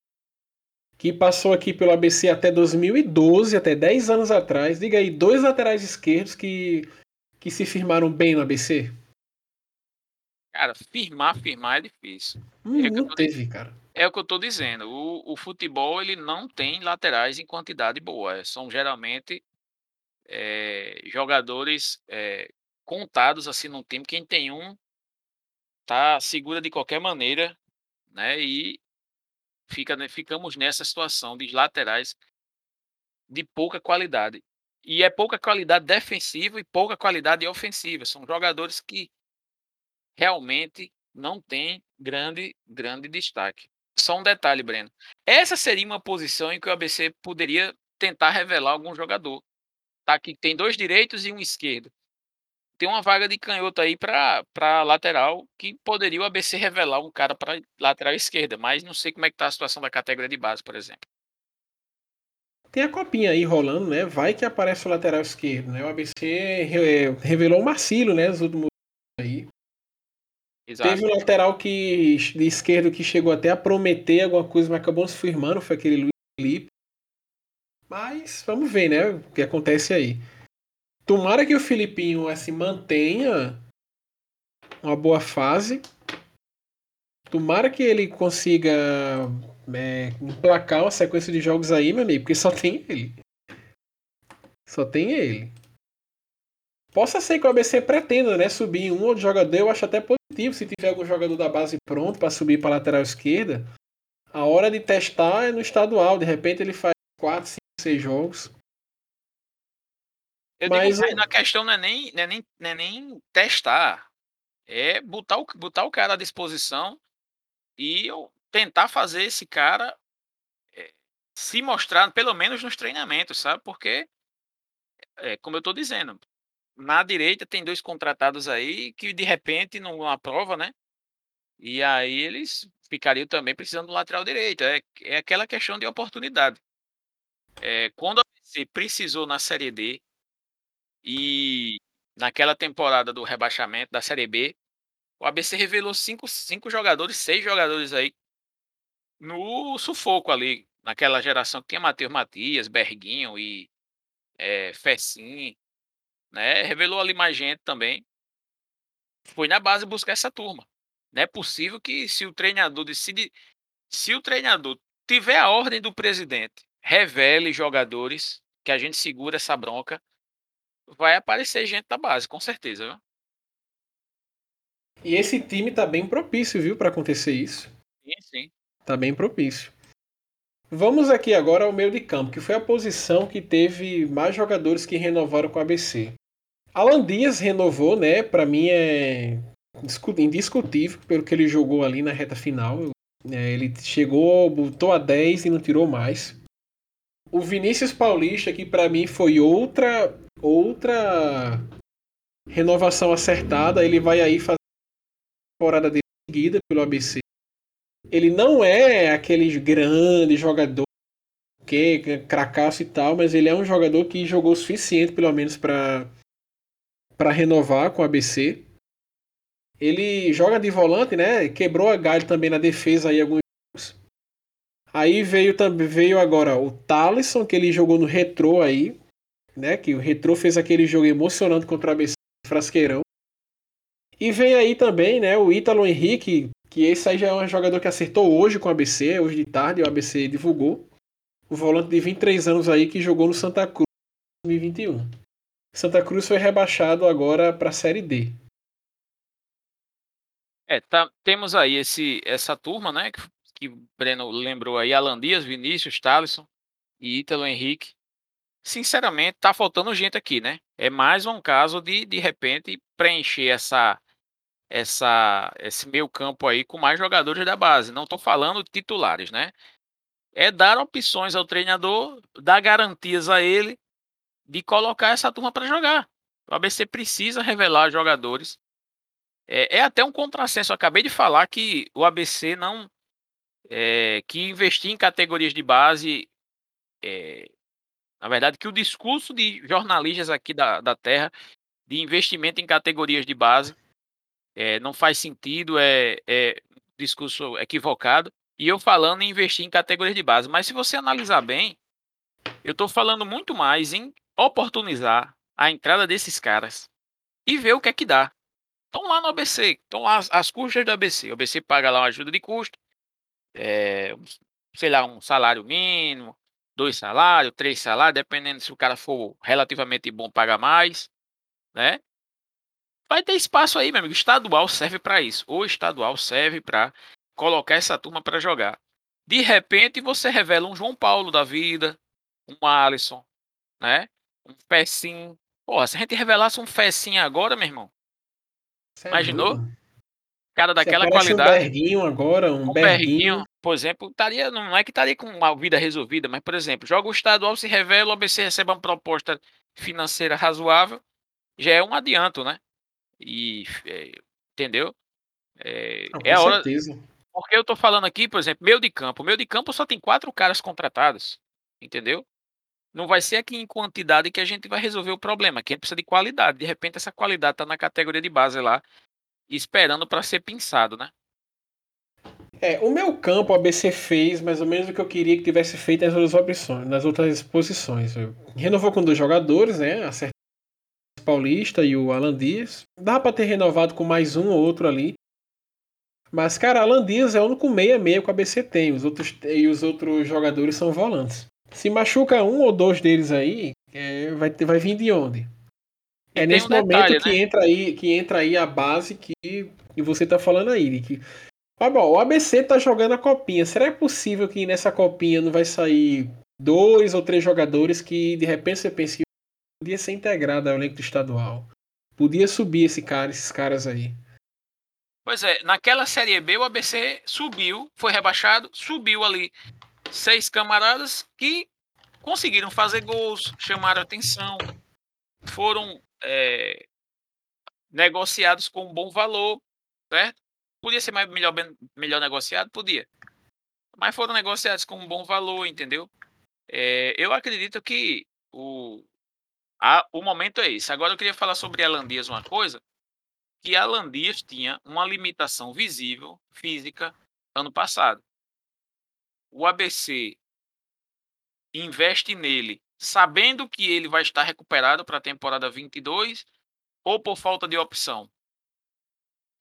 Speaker 2: que passou aqui pelo ABC até 2012, até 10 anos atrás, diga aí, dois laterais esquerdos que, que se firmaram bem no ABC.
Speaker 1: Cara, firmar, firmar é difícil.
Speaker 2: Hum,
Speaker 1: é
Speaker 2: não teve, cara.
Speaker 1: É o que eu tô dizendo. O, o futebol ele não tem laterais em quantidade boa. São geralmente é, jogadores é, contados assim no time. Quem tem um tá segura de qualquer maneira, né? E fica, né, ficamos nessa situação de laterais de pouca qualidade. E é pouca qualidade defensiva e pouca qualidade ofensiva. São jogadores que realmente não tem grande, grande destaque. Só um detalhe, Breno. Essa seria uma posição em que o ABC poderia tentar revelar algum jogador. Tá aqui tem dois direitos e um esquerdo. Tem uma vaga de canhoto aí para lateral que poderia o ABC revelar um cara para lateral esquerda, mas não sei como é que tá a situação da categoria de base, por exemplo.
Speaker 2: tem a copinha aí rolando, né? Vai que aparece o lateral esquerdo, né? O ABC re- revelou o Marcílio, né? Nos últimos aí.
Speaker 1: Exato.
Speaker 2: Teve um lateral que, de esquerdo que chegou até a prometer alguma coisa, mas acabou se firmando, foi aquele Luiz Felipe. Mas vamos ver, né? O que acontece aí. Tomara que o Filipinho assim, mantenha uma boa fase. Tomara que ele consiga é, emplacar uma sequência de jogos aí, meu amigo, porque só tem ele. Só tem ele. Possa ser que o ABC pretenda, né, subir em um outro jogador, eu acho até positivo se tiver algum jogador da base pronto para subir para lateral esquerda. A hora de testar é no estadual, de repente ele faz 4, 5, 6 jogos.
Speaker 1: Eu
Speaker 2: Mas
Speaker 1: digo,
Speaker 2: o-
Speaker 1: na questão não é nem, não é nem, não é nem testar, é botar o, botar o cara à disposição e eu tentar fazer esse cara é, se mostrar, pelo menos nos treinamentos, sabe? Porque, é, como eu tô dizendo, na direita tem dois contratados aí que de repente não aprova, né? E aí eles ficariam também precisando do lateral direito. É, é aquela questão de oportunidade. É, quando a ABC precisou na Série D e naquela temporada do rebaixamento da Série B, o ABC revelou cinco, cinco jogadores, seis jogadores aí no sufoco ali, naquela geração que tinha Matheus Matias, Berguinho e é, Fecim, né? Revelou ali mais gente também. Foi na base buscar essa turma. Não é possível que se o treinador decide, se o treinador tiver a ordem do presidente, revele jogadores que a gente segura essa bronca, vai aparecer gente da base, com certeza. Viu?
Speaker 2: E esse time tá bem propício, viu, para acontecer isso.
Speaker 1: Sim, sim.
Speaker 2: Tá bem propício. Vamos aqui agora ao meio de campo, que foi a posição que teve mais jogadores que renovaram com o ABC. Alan Dias renovou, né? Para mim é discu- indiscutível pelo que ele jogou ali na reta final. É, ele chegou, botou a 10 e não tirou mais. O Vinícius Paulista, que para mim foi outra outra renovação acertada, ele vai aí fazer a temporada dele seguida pelo ABC. Ele não é aquele grande jogador que cracaço e tal, mas ele é um jogador que jogou o suficiente, pelo menos, para para renovar com o ABC. Ele joga de volante, né? Quebrou a galho também na defesa aí alguns jogos. Aí veio também veio agora o Talisson, que ele jogou no Retrô aí, né? Que o Retrô fez aquele jogo emocionante contra o ABC Frasqueirão. E vem aí também, né, o Ítalo Henrique, que esse aí já é um jogador que acertou hoje com o ABC, hoje de tarde, o ABC divulgou. O volante de 23 anos aí que jogou no Santa Cruz em 2021. Santa Cruz foi rebaixado agora para a Série D.
Speaker 1: É, tá, temos aí esse, essa turma, né? Que, que Breno lembrou aí, Alan Dias, Vinícius, Thalisson e Ítalo Henrique. Sinceramente, tá faltando gente aqui, né? É mais um caso de, de repente, preencher essa, essa, esse meio campo aí com mais jogadores da base. Não tô falando titulares, né? É dar opções ao treinador, dar garantias a ele de colocar essa turma para jogar. O ABC precisa revelar jogadores. É, é até um contrassenso. Acabei de falar que o ABC não. É, que investir em categorias de base. É, na verdade, que o discurso de jornalistas aqui da, da Terra de investimento em categorias de base é, não faz sentido, é, é discurso equivocado. E eu falando em investir em categorias de base. Mas se você analisar bem, eu estou falando muito mais em oportunizar a entrada desses caras e ver o que é que dá. Estão lá no ABC, estão lá as, as custas do ABC. O ABC paga lá uma ajuda de custo, é, sei lá, um salário mínimo, dois salários, três salários, dependendo se o cara for relativamente bom, paga mais, né? Vai ter espaço aí, meu amigo. Estadual serve para isso. O estadual serve para colocar essa turma para jogar. De repente você revela um João Paulo da vida, um Alisson, né? Um Fessim. Porra, se a gente revelasse um Fessim agora, meu irmão,
Speaker 2: Cê é
Speaker 1: Imaginou?
Speaker 2: doido.
Speaker 1: cara daquela
Speaker 2: aparece
Speaker 1: qualidade,
Speaker 2: um Berguinho agora, um,
Speaker 1: um
Speaker 2: Berguinho.
Speaker 1: Berguinho, por exemplo, estaria, não é que estaria com uma vida resolvida, mas, por exemplo, joga o estadual, se revela, o ABC recebe uma proposta financeira razoável, já é um adianto, né? E, é, entendeu? É,
Speaker 2: Não,
Speaker 1: é a hora,
Speaker 2: certeza.
Speaker 1: porque eu tô falando aqui, por exemplo, meio de campo. Meio de campo só tem quatro caras contratados, entendeu? não vai ser aqui em quantidade que a gente vai resolver o problema, que a gente precisa de qualidade. De repente, essa qualidade está na categoria de base lá, esperando para ser pensado, né?
Speaker 2: É, o meu campo, ABC fez mais ou menos o que eu queria que tivesse feito nas outras opções, nas outras posições. Renovou com dois jogadores, né? Paulista e o Alan Dias. Dá para ter renovado com mais um ou outro ali. Mas, cara, Alan Dias é o único meia-meia que o ABC tem. Os outros, e os outros jogadores são volantes. Se machuca um ou dois deles aí, é, vai, vai vir de onde? É nesse um momento detalhe, que, né? entra aí, que entra aí a base que, que você tá falando aí. Que ah, bom, o ABC tá jogando a copinha. Será é possível que nessa copinha não vai sair dois ou três jogadores que de repente você pensa que podia ser integrado ao elenco estadual? Podia subir esse cara, esses caras aí.
Speaker 1: Pois é, naquela Série B o ABC subiu, foi rebaixado, subiu ali seis camaradas que conseguiram fazer gols, chamaram atenção, foram é, negociados com um bom valor, certo? Podia ser mais, melhor, melhor negociado? Podia. Mas foram negociados com um bom valor, entendeu? É, eu acredito que o, a, o momento é esse. Agora eu queria falar sobre Alan Dias uma coisa, que Alan Dias tinha uma limitação visível, física, ano passado. O ABC investe nele sabendo que ele vai estar recuperado para a temporada 22 ou por falta de opção?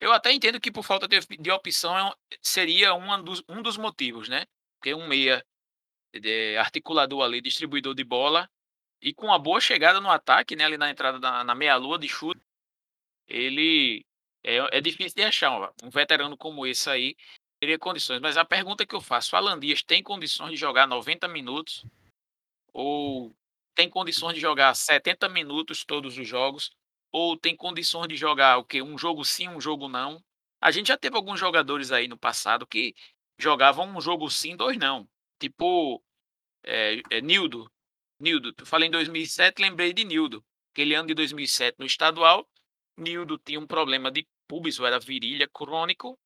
Speaker 1: Eu até entendo que por falta de, de opção é seria um dos, um dos motivos, né? Porque um meia de articulador ali, distribuidor de bola, e com uma boa chegada no ataque, né? Ali na entrada na, na meia-lua de chute, ele é, é difícil de achar. Um veterano como esse aí teria condições. Mas a pergunta que eu faço: o Alan Dias tem condições de jogar 90 minutos? Ou tem condições de jogar 70 minutos todos os jogos? Ou tem condições de jogar o quê? Um jogo sim, um jogo não. A gente já teve alguns jogadores aí no passado que jogavam um jogo sim, dois não. Tipo, é, é, Nildo. Nildo, eu falei em 2007, lembrei de Nildo. Aquele ano de 2007 no estadual, Nildo tinha um problema de pubis, ou era virilha crônico.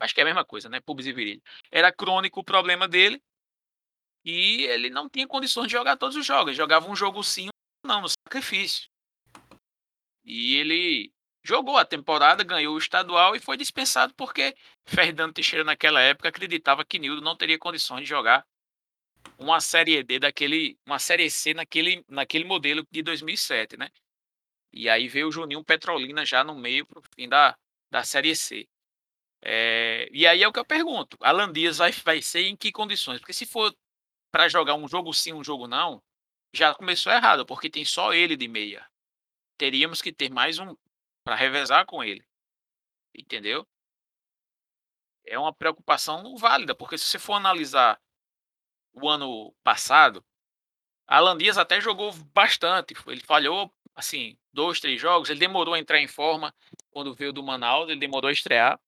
Speaker 1: Acho que é a mesma coisa, né? Pubis e virilha. Era crônico o problema dele. E ele não tinha condições de jogar todos os jogos. Ele jogava um jogo sim, não, no sacrifício. E ele jogou a temporada, ganhou o estadual e foi dispensado porque Fernando Teixeira naquela época acreditava que Nildo não teria condições de jogar uma série D daquele, uma série C naquele, naquele modelo de 2007, né? E aí veio o Juninho Petrolina já no meio pro fim da, da série C. É, e aí é o que eu pergunto: Alan Dias vai, vai ser em que condições? Porque se for para jogar um jogo sim, um jogo não, já começou errado, porque tem só ele de meia teríamos que ter mais um para revezar com ele. Entendeu? É uma preocupação válida, porque se você for analisar o ano passado, Alan Dias até jogou bastante. Ele falhou, assim, dois, três jogos. Ele demorou a entrar em forma quando veio do Manaus, ele demorou a estrear.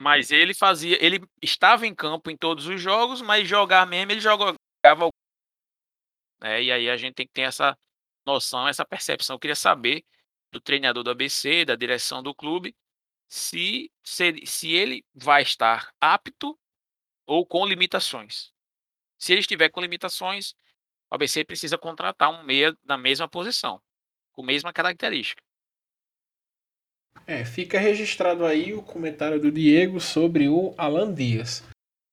Speaker 1: Mas ele fazia, ele estava em campo em todos os jogos, mas jogar mesmo ele jogava. É, e aí a gente tem que ter essa noção, essa percepção. Eu queria saber do treinador do ABC, da direção do clube, se, se, se ele vai estar apto ou com limitações. Se ele estiver com limitações, o ABC precisa contratar um meia na mesma posição, com a mesma característica.
Speaker 2: É, fica registrado aí o comentário do Diego sobre o Alan Dias.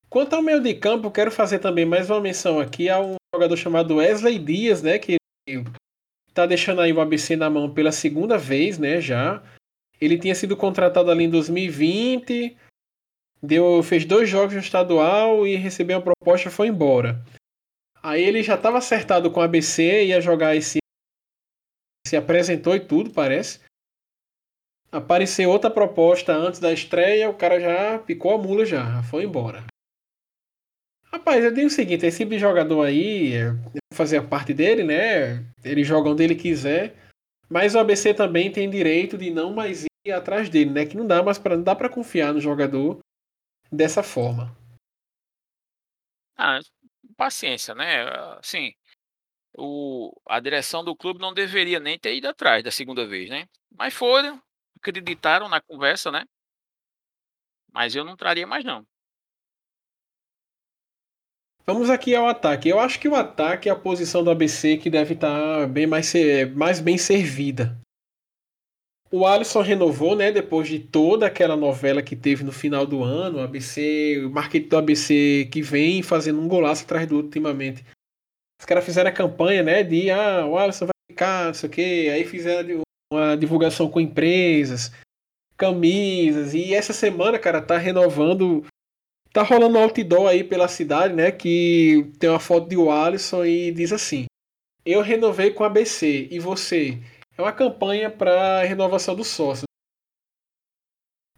Speaker 2: Quanto ao meio de campo, quero fazer também mais uma menção aqui a um jogador chamado Wesley Dias, né, que tá deixando aí o ABC na mão pela segunda vez, né, já. Ele tinha sido contratado ali em 2020, deu, fez dois jogos no estadual e recebeu uma proposta e foi embora. Aí ele já estava acertado com o ABC, ia jogar esse se apresentou e tudo, parece. Apareceu outra proposta antes da estreia, o cara já picou a mula já, foi embora. Rapaz, eu digo o seguinte, esse jogador aí, fazer parte dele, né? Ele joga onde ele quiser. Mas o ABC também tem direito de não mais ir atrás dele, né? Que não dá mais para não dá para confiar no jogador dessa forma.
Speaker 1: Ah, paciência, né? Assim, o, a direção do clube não deveria nem ter ido atrás da segunda vez, né? Mas foram, acreditaram na conversa, né? Mas eu não traria mais não.
Speaker 2: Vamos aqui ao ataque. Eu acho que o ataque é a posição do ABC que deve estar bem mais, mais bem servida. O Alisson renovou, né? Depois de toda aquela novela que teve no final do ano, o ABC, o marketing do ABC que vem fazendo um golaço atrás do outro ultimamente. Os caras fizeram a campanha, né? De ah, o Alisson vai ficar, não sei o quê. Aí fizeram uma divulgação com empresas, camisas. E essa semana, cara, tá renovando Tá rolando um outdoor aí pela cidade, né? Que tem uma foto de Alisson e diz assim: Eu renovei com a ABC e você. É uma campanha para renovação do sócio.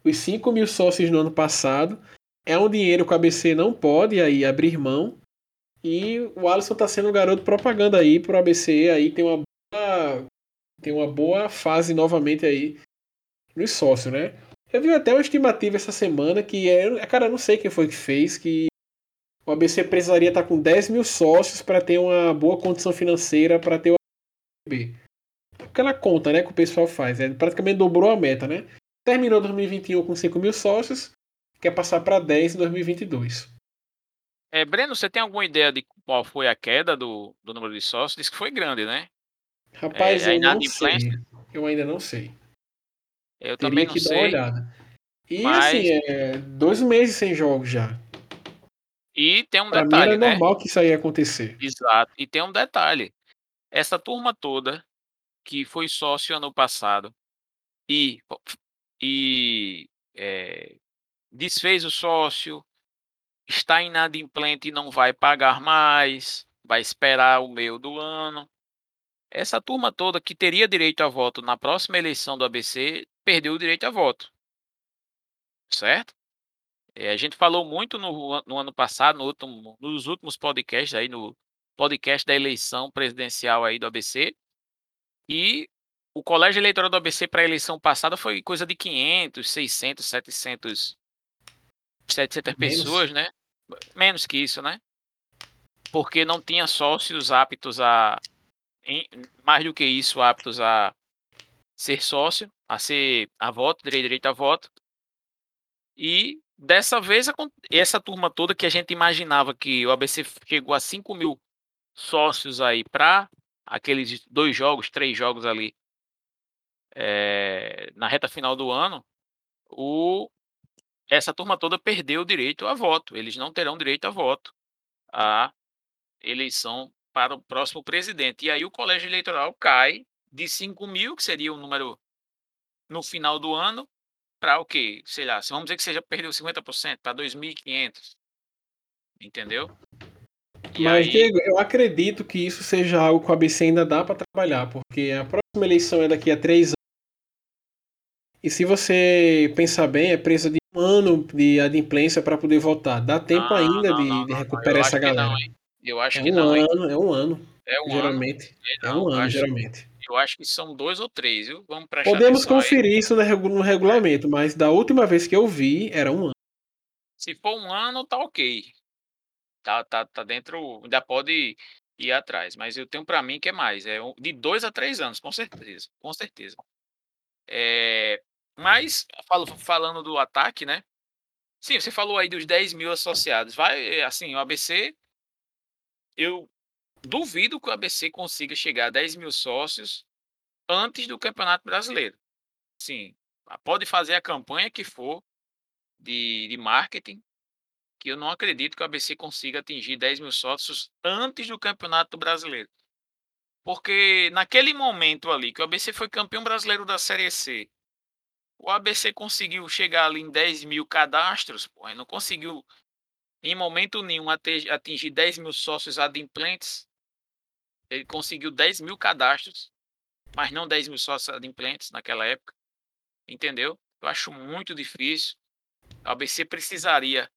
Speaker 2: Os 5 mil sócios no ano passado é um dinheiro que a ABC não pode aí abrir mão. E o Alisson tá sendo um garoto propaganda aí pro ABC. Aí tem uma boa, tem uma boa fase novamente aí nos sócios, né? Eu vi até uma estimativa essa semana que é. Cara, eu não sei quem foi que fez, que o ABC precisaria estar com 10 mil sócios para ter uma boa condição financeira para ter o AB. Aquela conta né, que o pessoal faz. É, praticamente dobrou a meta, né? Terminou 2021 com 5 mil sócios, quer passar para 10 em 2022.
Speaker 1: É, Breno, você tem alguma ideia de qual foi a queda do, do número de sócios? Diz que foi grande, né?
Speaker 2: Rapaz, é, eu não sei. Eu ainda não sei.
Speaker 1: Eu Teria também não que sei. Dar uma olhada.
Speaker 2: E mas... assim, é dois meses sem jogos já.
Speaker 1: E tem um pra detalhe, mim
Speaker 2: é normal que isso aí ia acontecer.
Speaker 1: Exato. E tem um detalhe. Essa turma toda que foi sócio ano passado e, e é, desfez o sócio, está inadimplente e não vai pagar mais, vai esperar o meio do ano. Essa turma toda que teria direito a voto na próxima eleição do ABC perdeu o direito a voto. Certo? É, a gente falou muito no, no ano passado, no último, nos últimos podcasts aí, no podcast da eleição presidencial aí do ABC. E o colégio eleitoral do ABC para a eleição passada foi coisa de 500, 600, 700, 700 pessoas, né? Menos que isso, né? Porque não tinha sócios aptos a. Em, mais do que isso, aptos a ser sócio a ser a voto, direito, direito a voto. E dessa vez, essa turma toda que a gente imaginava que o ABC chegou a 5 mil sócios aí para aqueles dois jogos, três jogos ali é, na reta final do ano, o, essa turma toda perdeu o direito a voto. Eles não terão direito a voto à eleição para o próximo presidente. E aí o colégio eleitoral cai de 5 mil, que seria o número no final do ano para o quê? Sei lá, vamos dizer que seja perdeu 50% para 2.500. Entendeu?
Speaker 2: E Mas, aí... Diego, eu acredito que isso seja algo que o ABC ainda dá para trabalhar, porque a próxima eleição é daqui a três anos. E se você pensar bem, é presa de um ano de adimplência para poder votar. Dá tempo não, ainda não, de, não, de, recuperar essa galera.
Speaker 1: eu acho
Speaker 2: é
Speaker 1: que
Speaker 2: um
Speaker 1: não.
Speaker 2: Ano, é um ano. É um geralmente. ano. É um ano, geralmente.
Speaker 1: Eu acho que são dois ou três, viu? Vamos
Speaker 2: prestar Podemos conferir aí. isso no regulamento, mas da última vez que eu vi, era um ano.
Speaker 1: Se for um ano, tá ok. Tá, tá, tá dentro, ainda pode ir atrás. Mas eu tenho para mim que é mais. É de dois a três anos, com certeza. Com certeza. É, mas, falando do ataque, né? Sim, você falou aí dos 10 mil associados. Vai, assim, o ABC. Eu duvido que o ABC consiga chegar a 10 mil sócios antes do Campeonato Brasileiro. Sim, pode fazer a campanha que for de, de marketing, que eu não acredito que o ABC consiga atingir 10 mil sócios antes do Campeonato Brasileiro. Porque naquele momento ali que o ABC foi campeão brasileiro da Série C, o ABC conseguiu chegar ali em 10 mil cadastros, pô, não conseguiu em momento nenhum atingir 10 mil sócios adimplentes ele conseguiu 10 mil cadastros, mas não 10 mil sócios adimplentes naquela época. Entendeu? Eu acho muito difícil. A ABC precisaria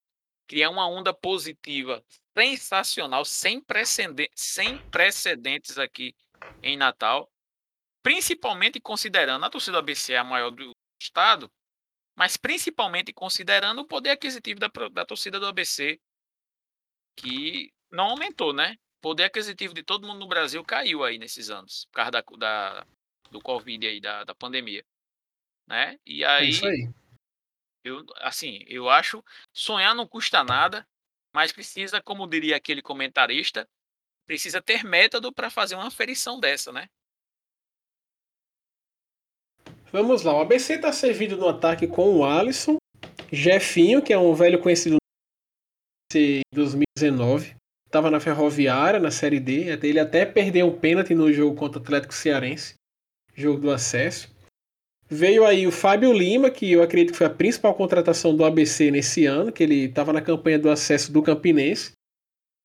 Speaker 1: criar uma onda positiva sensacional, sem precedentes, sem precedentes aqui em Natal, principalmente considerando a torcida do ABC é a maior do estado, mas principalmente considerando o poder aquisitivo da, da torcida do ABC, que não aumentou, né? poder aquisitivo de todo mundo no Brasil caiu aí nesses anos, por causa da, da do Covid aí, da, da pandemia. Né? E aí, é
Speaker 2: isso aí.
Speaker 1: Eu, assim, eu acho, sonhar não custa nada, mas precisa, como diria aquele comentarista, precisa ter método para fazer uma aferição dessa, né?
Speaker 2: Vamos lá, o ABC está servido no ataque com o Alisson, Jefinho, que é um velho conhecido em 2019, estava na Ferroviária, na Série D, ele até perdeu um pênalti no jogo contra o Atlético Cearense, jogo do acesso. Veio aí o Fábio Lima, que eu acredito que foi a principal contratação do ABC nesse ano, que ele estava na campanha do acesso do Campinense.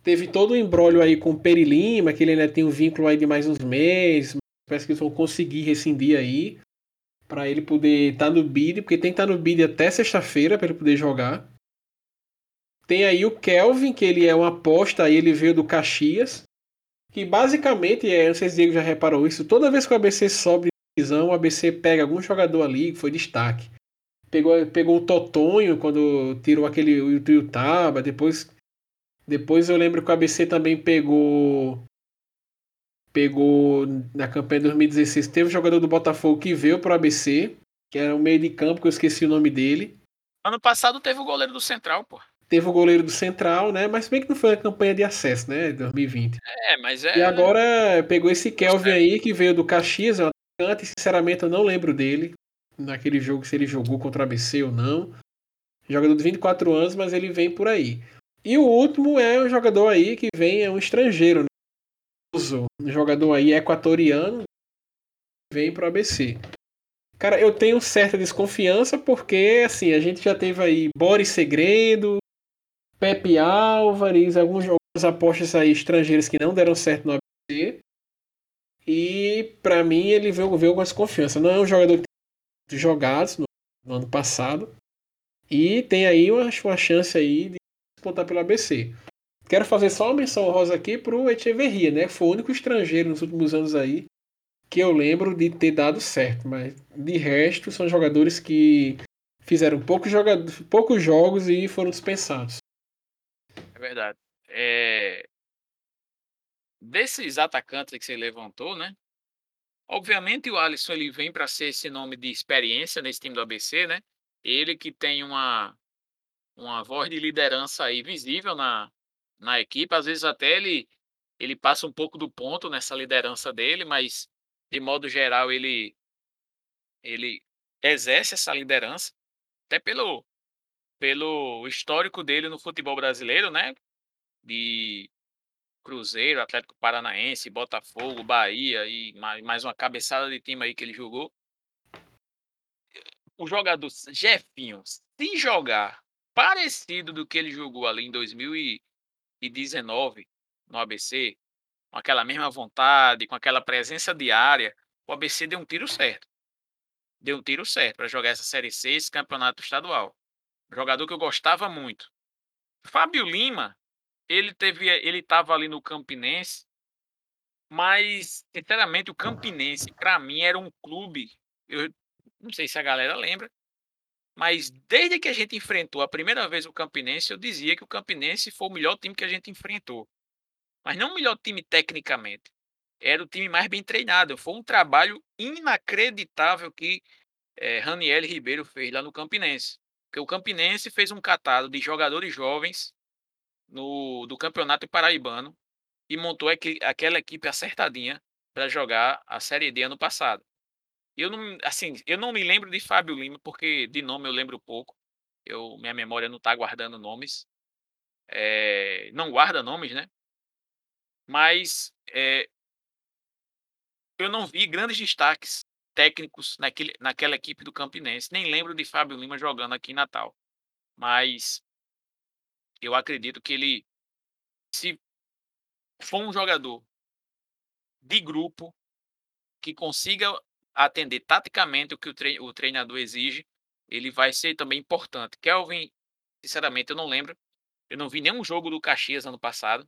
Speaker 2: Teve todo o um embrólio aí com o Peri Lima, que ele ainda tem um vínculo aí de mais uns meses, parece que eles vão conseguir rescindir aí para ele poder estar tá no bid, porque tem que estar tá no bid até sexta-feira para ele poder jogar. Tem aí o Kelvin, que ele é uma aposta, aí ele veio do Caxias, que basicamente, é, não sei se o Diego já reparou isso, toda vez que o ABC sobe divisão, o ABC pega algum jogador ali que foi destaque. Pegou, pegou o Totonho quando tirou aquele o Tuiutaba, depois depois eu lembro que o ABC também pegou pegou na campanha de 2016, teve um jogador do Botafogo que veio para o ABC, que era o meio de campo, que eu esqueci o nome dele.
Speaker 1: Ano passado teve o goleiro do Central, pô.
Speaker 2: Teve o goleiro do Central, né? Mas bem que não foi a campanha de acesso, né? 2020.
Speaker 1: É, mas é.
Speaker 2: E agora pegou esse Kelvin é. aí, que veio do Caxias, é e sinceramente eu não lembro dele. Naquele jogo, se ele jogou contra o ABC ou não. Jogador de 24 anos, mas ele vem por aí. E o último é um jogador aí que vem, é um estrangeiro, né? um jogador aí equatoriano, vem para o ABC. Cara, eu tenho certa desconfiança porque, assim, a gente já teve aí Boris Segredo, Pepe Álvares, alguns, apostas aí estrangeiras que não deram certo no ABC. E, para mim, ele veio, veio com essa confiança. Não é um jogador que tem jogados no, no ano passado. E tem aí uma, uma chance aí de disputar pelo ABC. Quero fazer só uma menção rosa aqui pro Echeverria, né? Foi o único estrangeiro nos últimos anos aí que eu lembro de ter dado certo, mas de resto são jogadores que fizeram poucos, jogadores, poucos jogos e foram dispensados.
Speaker 1: É verdade. É... Desses atacantes que você levantou, né? Obviamente o Alisson ele vem para ser esse nome de experiência nesse time do ABC, né? Ele que tem uma uma voz de liderança aí visível na, na equipe. Às vezes até ele, ele passa um pouco do ponto nessa liderança dele, mas de modo geral ele, ele exerce essa liderança, até pelo, pelo histórico dele no futebol brasileiro, né? De Cruzeiro, Atlético Paranaense, Botafogo, Bahia e mais uma cabeçada de time aí que ele jogou. O jogador Jefinho, se jogar parecido do que ele jogou ali em 2000 e, 2019 no ABC, com aquela mesma vontade, com aquela presença diária, o ABC deu um tiro certo. Deu um tiro certo para jogar essa Série C, esse campeonato estadual. jogador que eu gostava muito. Fábio Lima, ele teve, ele estava ali no Campinense, mas sinceramente o Campinense para mim era um clube, eu não sei se a galera lembra, mas desde que a gente enfrentou a primeira vez o Campinense, eu dizia que o Campinense foi o melhor time que a gente enfrentou. Mas não o melhor time tecnicamente. Era o time mais bem treinado. Foi um trabalho inacreditável que é, Raniel Ribeiro fez lá no Campinense. Porque o Campinense fez um catado de jogadores jovens no, do Campeonato Paraibano e montou aquela equipe acertadinha para jogar a Série D ano passado. Eu não, assim, eu não me lembro de Fábio Lima, porque de nome eu lembro pouco. Eu, minha memória não está guardando nomes. É, não guarda nomes, né? Mas é, eu não vi grandes destaques técnicos naquele, naquela equipe do Campinense. Nem lembro de Fábio Lima jogando aqui em Natal. Mas eu acredito que ele, se for um jogador de grupo que consiga atender taticamente o que o, o treinador exige, ele vai ser também importante. Kelvin, sinceramente, eu não lembro. Eu não vi nenhum jogo do Caxias ano passado.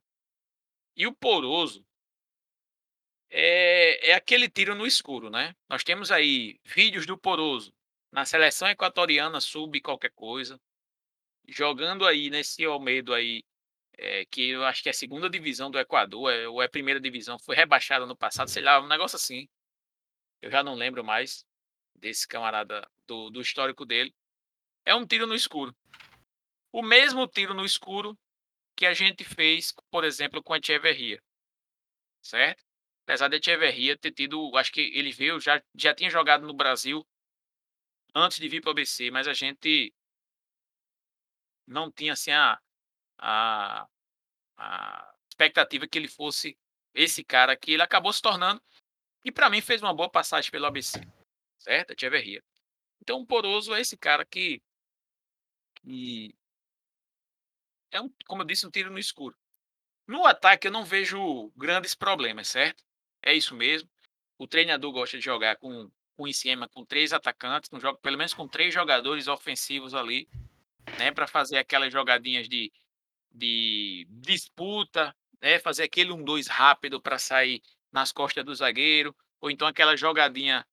Speaker 1: E o Poroso é, é aquele tiro no escuro, né? Nós temos aí vídeos do Poroso na seleção equatoriana sub qualquer coisa, jogando aí nesse Almeida aí, é, que eu acho que é a segunda divisão do Equador, é, ou é a primeira divisão, foi rebaixada no passado, sei lá, um negócio assim. Eu já não lembro mais desse camarada, do, do histórico dele. É um tiro no escuro. O mesmo tiro no escuro que a gente fez, por exemplo, com a Echeverria, certo? Apesar de Echeverria ter tido, acho que ele veio, já, já tinha jogado no Brasil antes de vir para o ABC, mas a gente não tinha assim a, a, a expectativa que ele fosse esse cara que ele acabou se tornando e para mim fez uma boa passagem pelo ABC, certo? Echeverria. Então o Poroso é esse cara que, que é um, como eu disse, um tiro no escuro. No ataque eu não vejo grandes problemas, certo? É isso mesmo. O treinador gosta de jogar com, com em com três atacantes, com pelo menos com três jogadores ofensivos ali, né, para fazer aquelas jogadinhas de, de disputa, né, fazer aquele um dois rápido para sair nas costas do zagueiro, ou então aquela jogadinha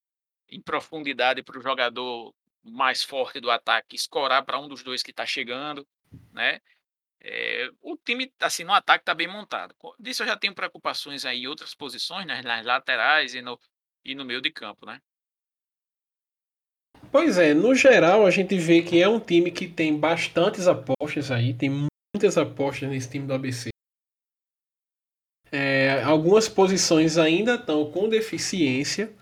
Speaker 1: em profundidade para o jogador mais forte do ataque escorar para um dos dois que está chegando, né? É, o time, assim, no ataque está bem montado. Disso eu já tenho preocupações aí em outras posições, né, nas laterais e no, e no meio de campo, né?
Speaker 2: Pois é, no geral a gente vê que é um time que tem bastantes apostas aí, tem muitas apostas nesse time do ABC. É, algumas posições ainda estão com deficiência,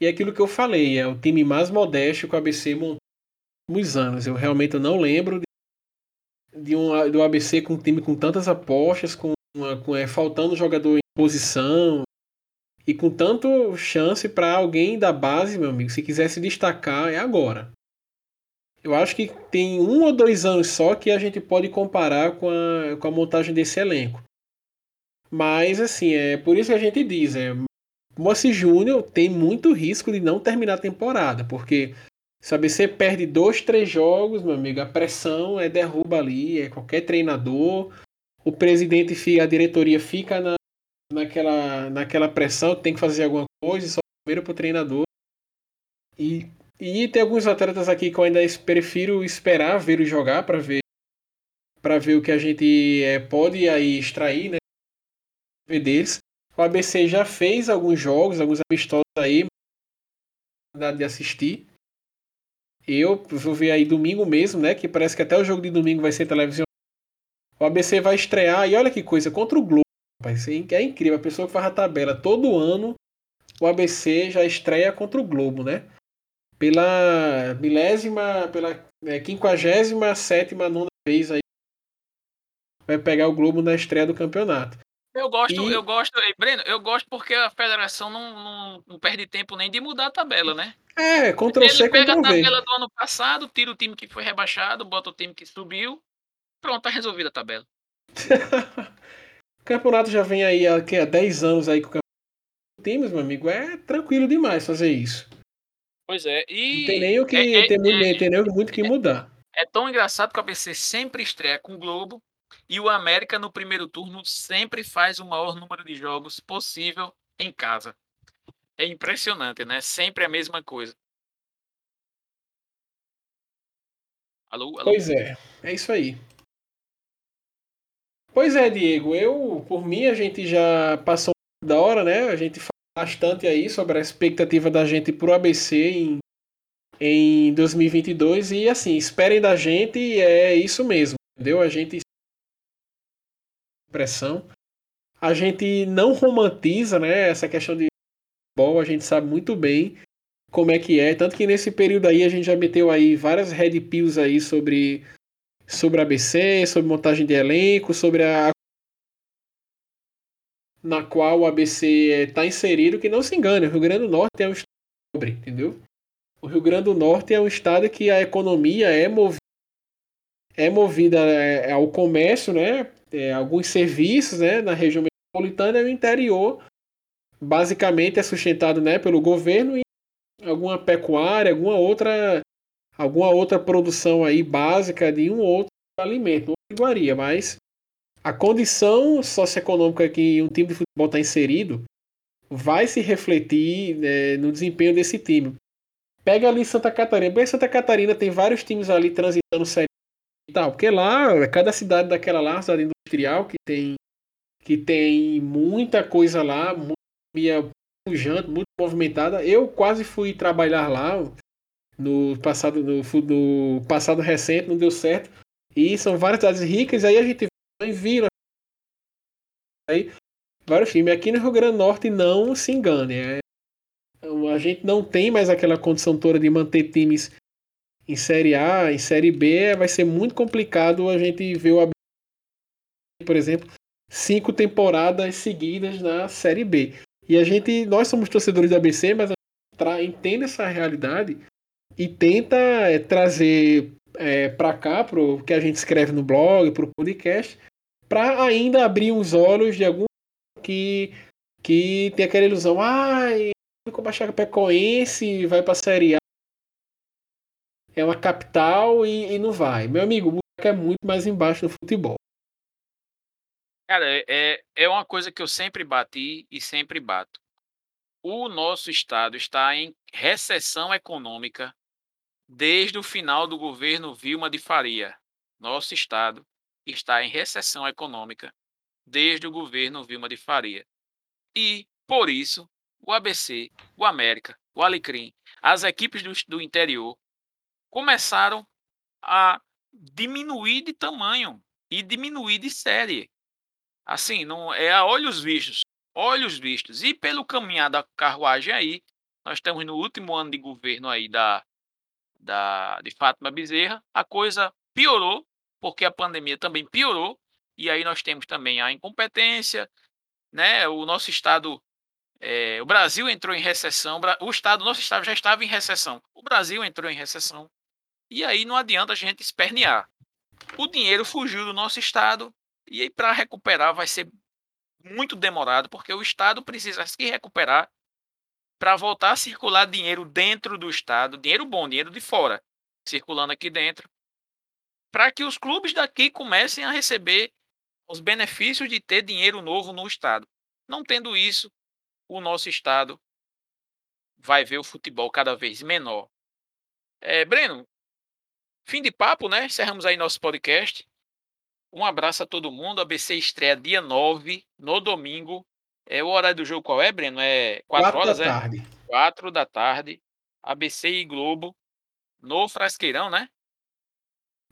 Speaker 2: e é aquilo que eu falei, é o time mais modesto que o ABC montou nos anos. Eu realmente não lembro de um, do ABC com um time com tantas apostas, com, uma, com é, faltando jogador em posição e com tanto chance para alguém da base, meu amigo, se quiser se destacar, é agora. Eu acho que tem um ou dois anos só que a gente pode comparar com a, com a montagem desse elenco. Mas, assim, é por isso que a gente diz, é, Moacir Júnior tem muito risco de não terminar a temporada, porque se BC perde dois, três jogos, meu amigo, a pressão é derruba ali, é qualquer treinador. O presidente fica, a diretoria fica na, naquela, naquela pressão, tem que fazer alguma coisa, só primeiro pro treinador. E, e tem alguns atletas aqui que eu ainda prefiro esperar ver jogar para ver para ver o que a gente é, pode aí extrair, né? Deles. O ABC já fez alguns jogos, alguns amistosos aí, de assistir. Eu vou ver aí domingo mesmo, né? Que parece que até o jogo de domingo vai ser televisão. O ABC vai estrear, e olha que coisa, contra o Globo. Rapaz, é incrível. A pessoa que faz a tabela todo ano, o ABC já estreia contra o Globo, né? Pela milésima, pela é, quinquagésima sétima, nona vez aí. Vai pegar o Globo na estreia do campeonato.
Speaker 1: Eu gosto, e... eu gosto, Breno, eu gosto porque a federação não, não, não, perde tempo nem de mudar a tabela, né?
Speaker 2: É, Ctrl C, Ele pega
Speaker 1: a
Speaker 2: tabela
Speaker 1: do ano passado, tira o time que foi rebaixado, bota o time que subiu, pronto, tá resolvida a tabela.
Speaker 2: campeonato já vem aí há, há 10 anos aí com o campeonato times, meu amigo, é tranquilo demais fazer isso.
Speaker 1: Pois é, e...
Speaker 2: Não tem nem o que, é, é, tem, é, tem nem muito que mudar.
Speaker 1: É tão engraçado que o ABC sempre estreia com o Globo e o América no primeiro turno sempre faz o maior número de jogos possível em casa. É impressionante, né? Sempre a mesma coisa. Alô, alô?
Speaker 2: Pois é, é isso aí. Pois é, Diego, eu, por mim, a gente já passou da hora, né? A gente fala bastante aí sobre a expectativa da gente pro ABC em, em 2022 e assim, esperem da gente, é isso mesmo, entendeu? A gente pressão. A gente não romantiza, né, essa questão de futebol, a gente sabe muito bem como é que é, tanto que nesse período aí a gente já meteu aí várias red pills aí sobre sobre a ABC, sobre montagem de elenco, sobre a na qual o ABC está inserido, que não se engane, o Rio Grande do Norte é um estado pobre, entendeu? O Rio Grande do Norte é um estado que a economia é movida, é movida é, ao comércio, né? É, alguns serviços, né? Na região metropolitana e o interior, basicamente é sustentado, né? Pelo governo e alguma pecuária, alguma outra, alguma outra produção aí básica de um outro alimento, iguaria, mas a condição socioeconômica que um time de futebol está inserido vai se refletir né, no desempenho desse time. Pega ali Santa Catarina. Bem, Santa Catarina tem vários times ali transitando série e tal, porque lá, cada cidade daquela lá, cidade industrial, que tem, que tem muita coisa lá, muito pujante, muito movimentada. Eu quase fui trabalhar lá no passado, no, no passado recente, não deu certo. E são várias cidades ricas, aí a gente viram aí vários times. Aqui no Rio Grande do Norte não se engane. É, a gente não tem mais aquela condição toda de manter times em Série A, em Série B. Vai ser muito complicado a gente ver o ABC, por exemplo, cinco temporadas seguidas na Série B. E a gente, nós somos torcedores do ABC, mas a gente entende essa realidade e tenta é, trazer é, para cá, para o que a gente escreve no blog, para o podcast, para ainda abrir os olhos de algum que, que tem aquela ilusão, ai, ah, a Chapecoense vai para a Série A, é uma capital e, e não vai. Meu amigo, o é muito mais embaixo do futebol.
Speaker 1: Cara, é, é uma coisa que eu sempre bati e sempre bato. O nosso estado está em recessão econômica desde o final do governo Vilma de Faria. Nosso estado está em recessão econômica desde o governo Vilma de Faria. E, por isso, o ABC, o América, o Alecrim, as equipes do, do interior começaram a diminuir de tamanho e diminuir de série. Assim, não é a olhos vistos, olhos vistos. E pelo caminhar da carruagem aí, nós estamos no último ano de governo aí da da, de Fátima Bezerra, a coisa piorou, porque a pandemia também piorou, e aí nós temos também a incompetência, né? O nosso estado, é, o Brasil entrou em recessão, o estado, nosso estado já estava em recessão, o Brasil entrou em recessão, e aí não adianta a gente espernear. O dinheiro fugiu do nosso estado, e aí para recuperar vai ser muito demorado, porque o estado precisa se recuperar para voltar a circular dinheiro dentro do estado, dinheiro bom, dinheiro de fora, circulando aqui dentro, para que os clubes daqui comecem a receber os benefícios de ter dinheiro novo no estado. Não tendo isso, o nosso estado vai ver o futebol cada vez menor. É, Breno, fim de papo, né? Encerramos aí nosso podcast. Um abraço a todo mundo. ABC estreia dia 9, no domingo, é, o horário do jogo qual é, Breno? É 4 horas,
Speaker 2: da é? tarde.
Speaker 1: 4 da tarde. ABC e Globo no Frasqueirão, né?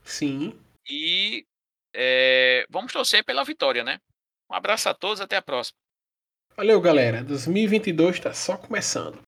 Speaker 2: Sim.
Speaker 1: E é, vamos torcer pela vitória, né? Um abraço a todos, até a próxima.
Speaker 2: Valeu, galera. 2022 está só começando.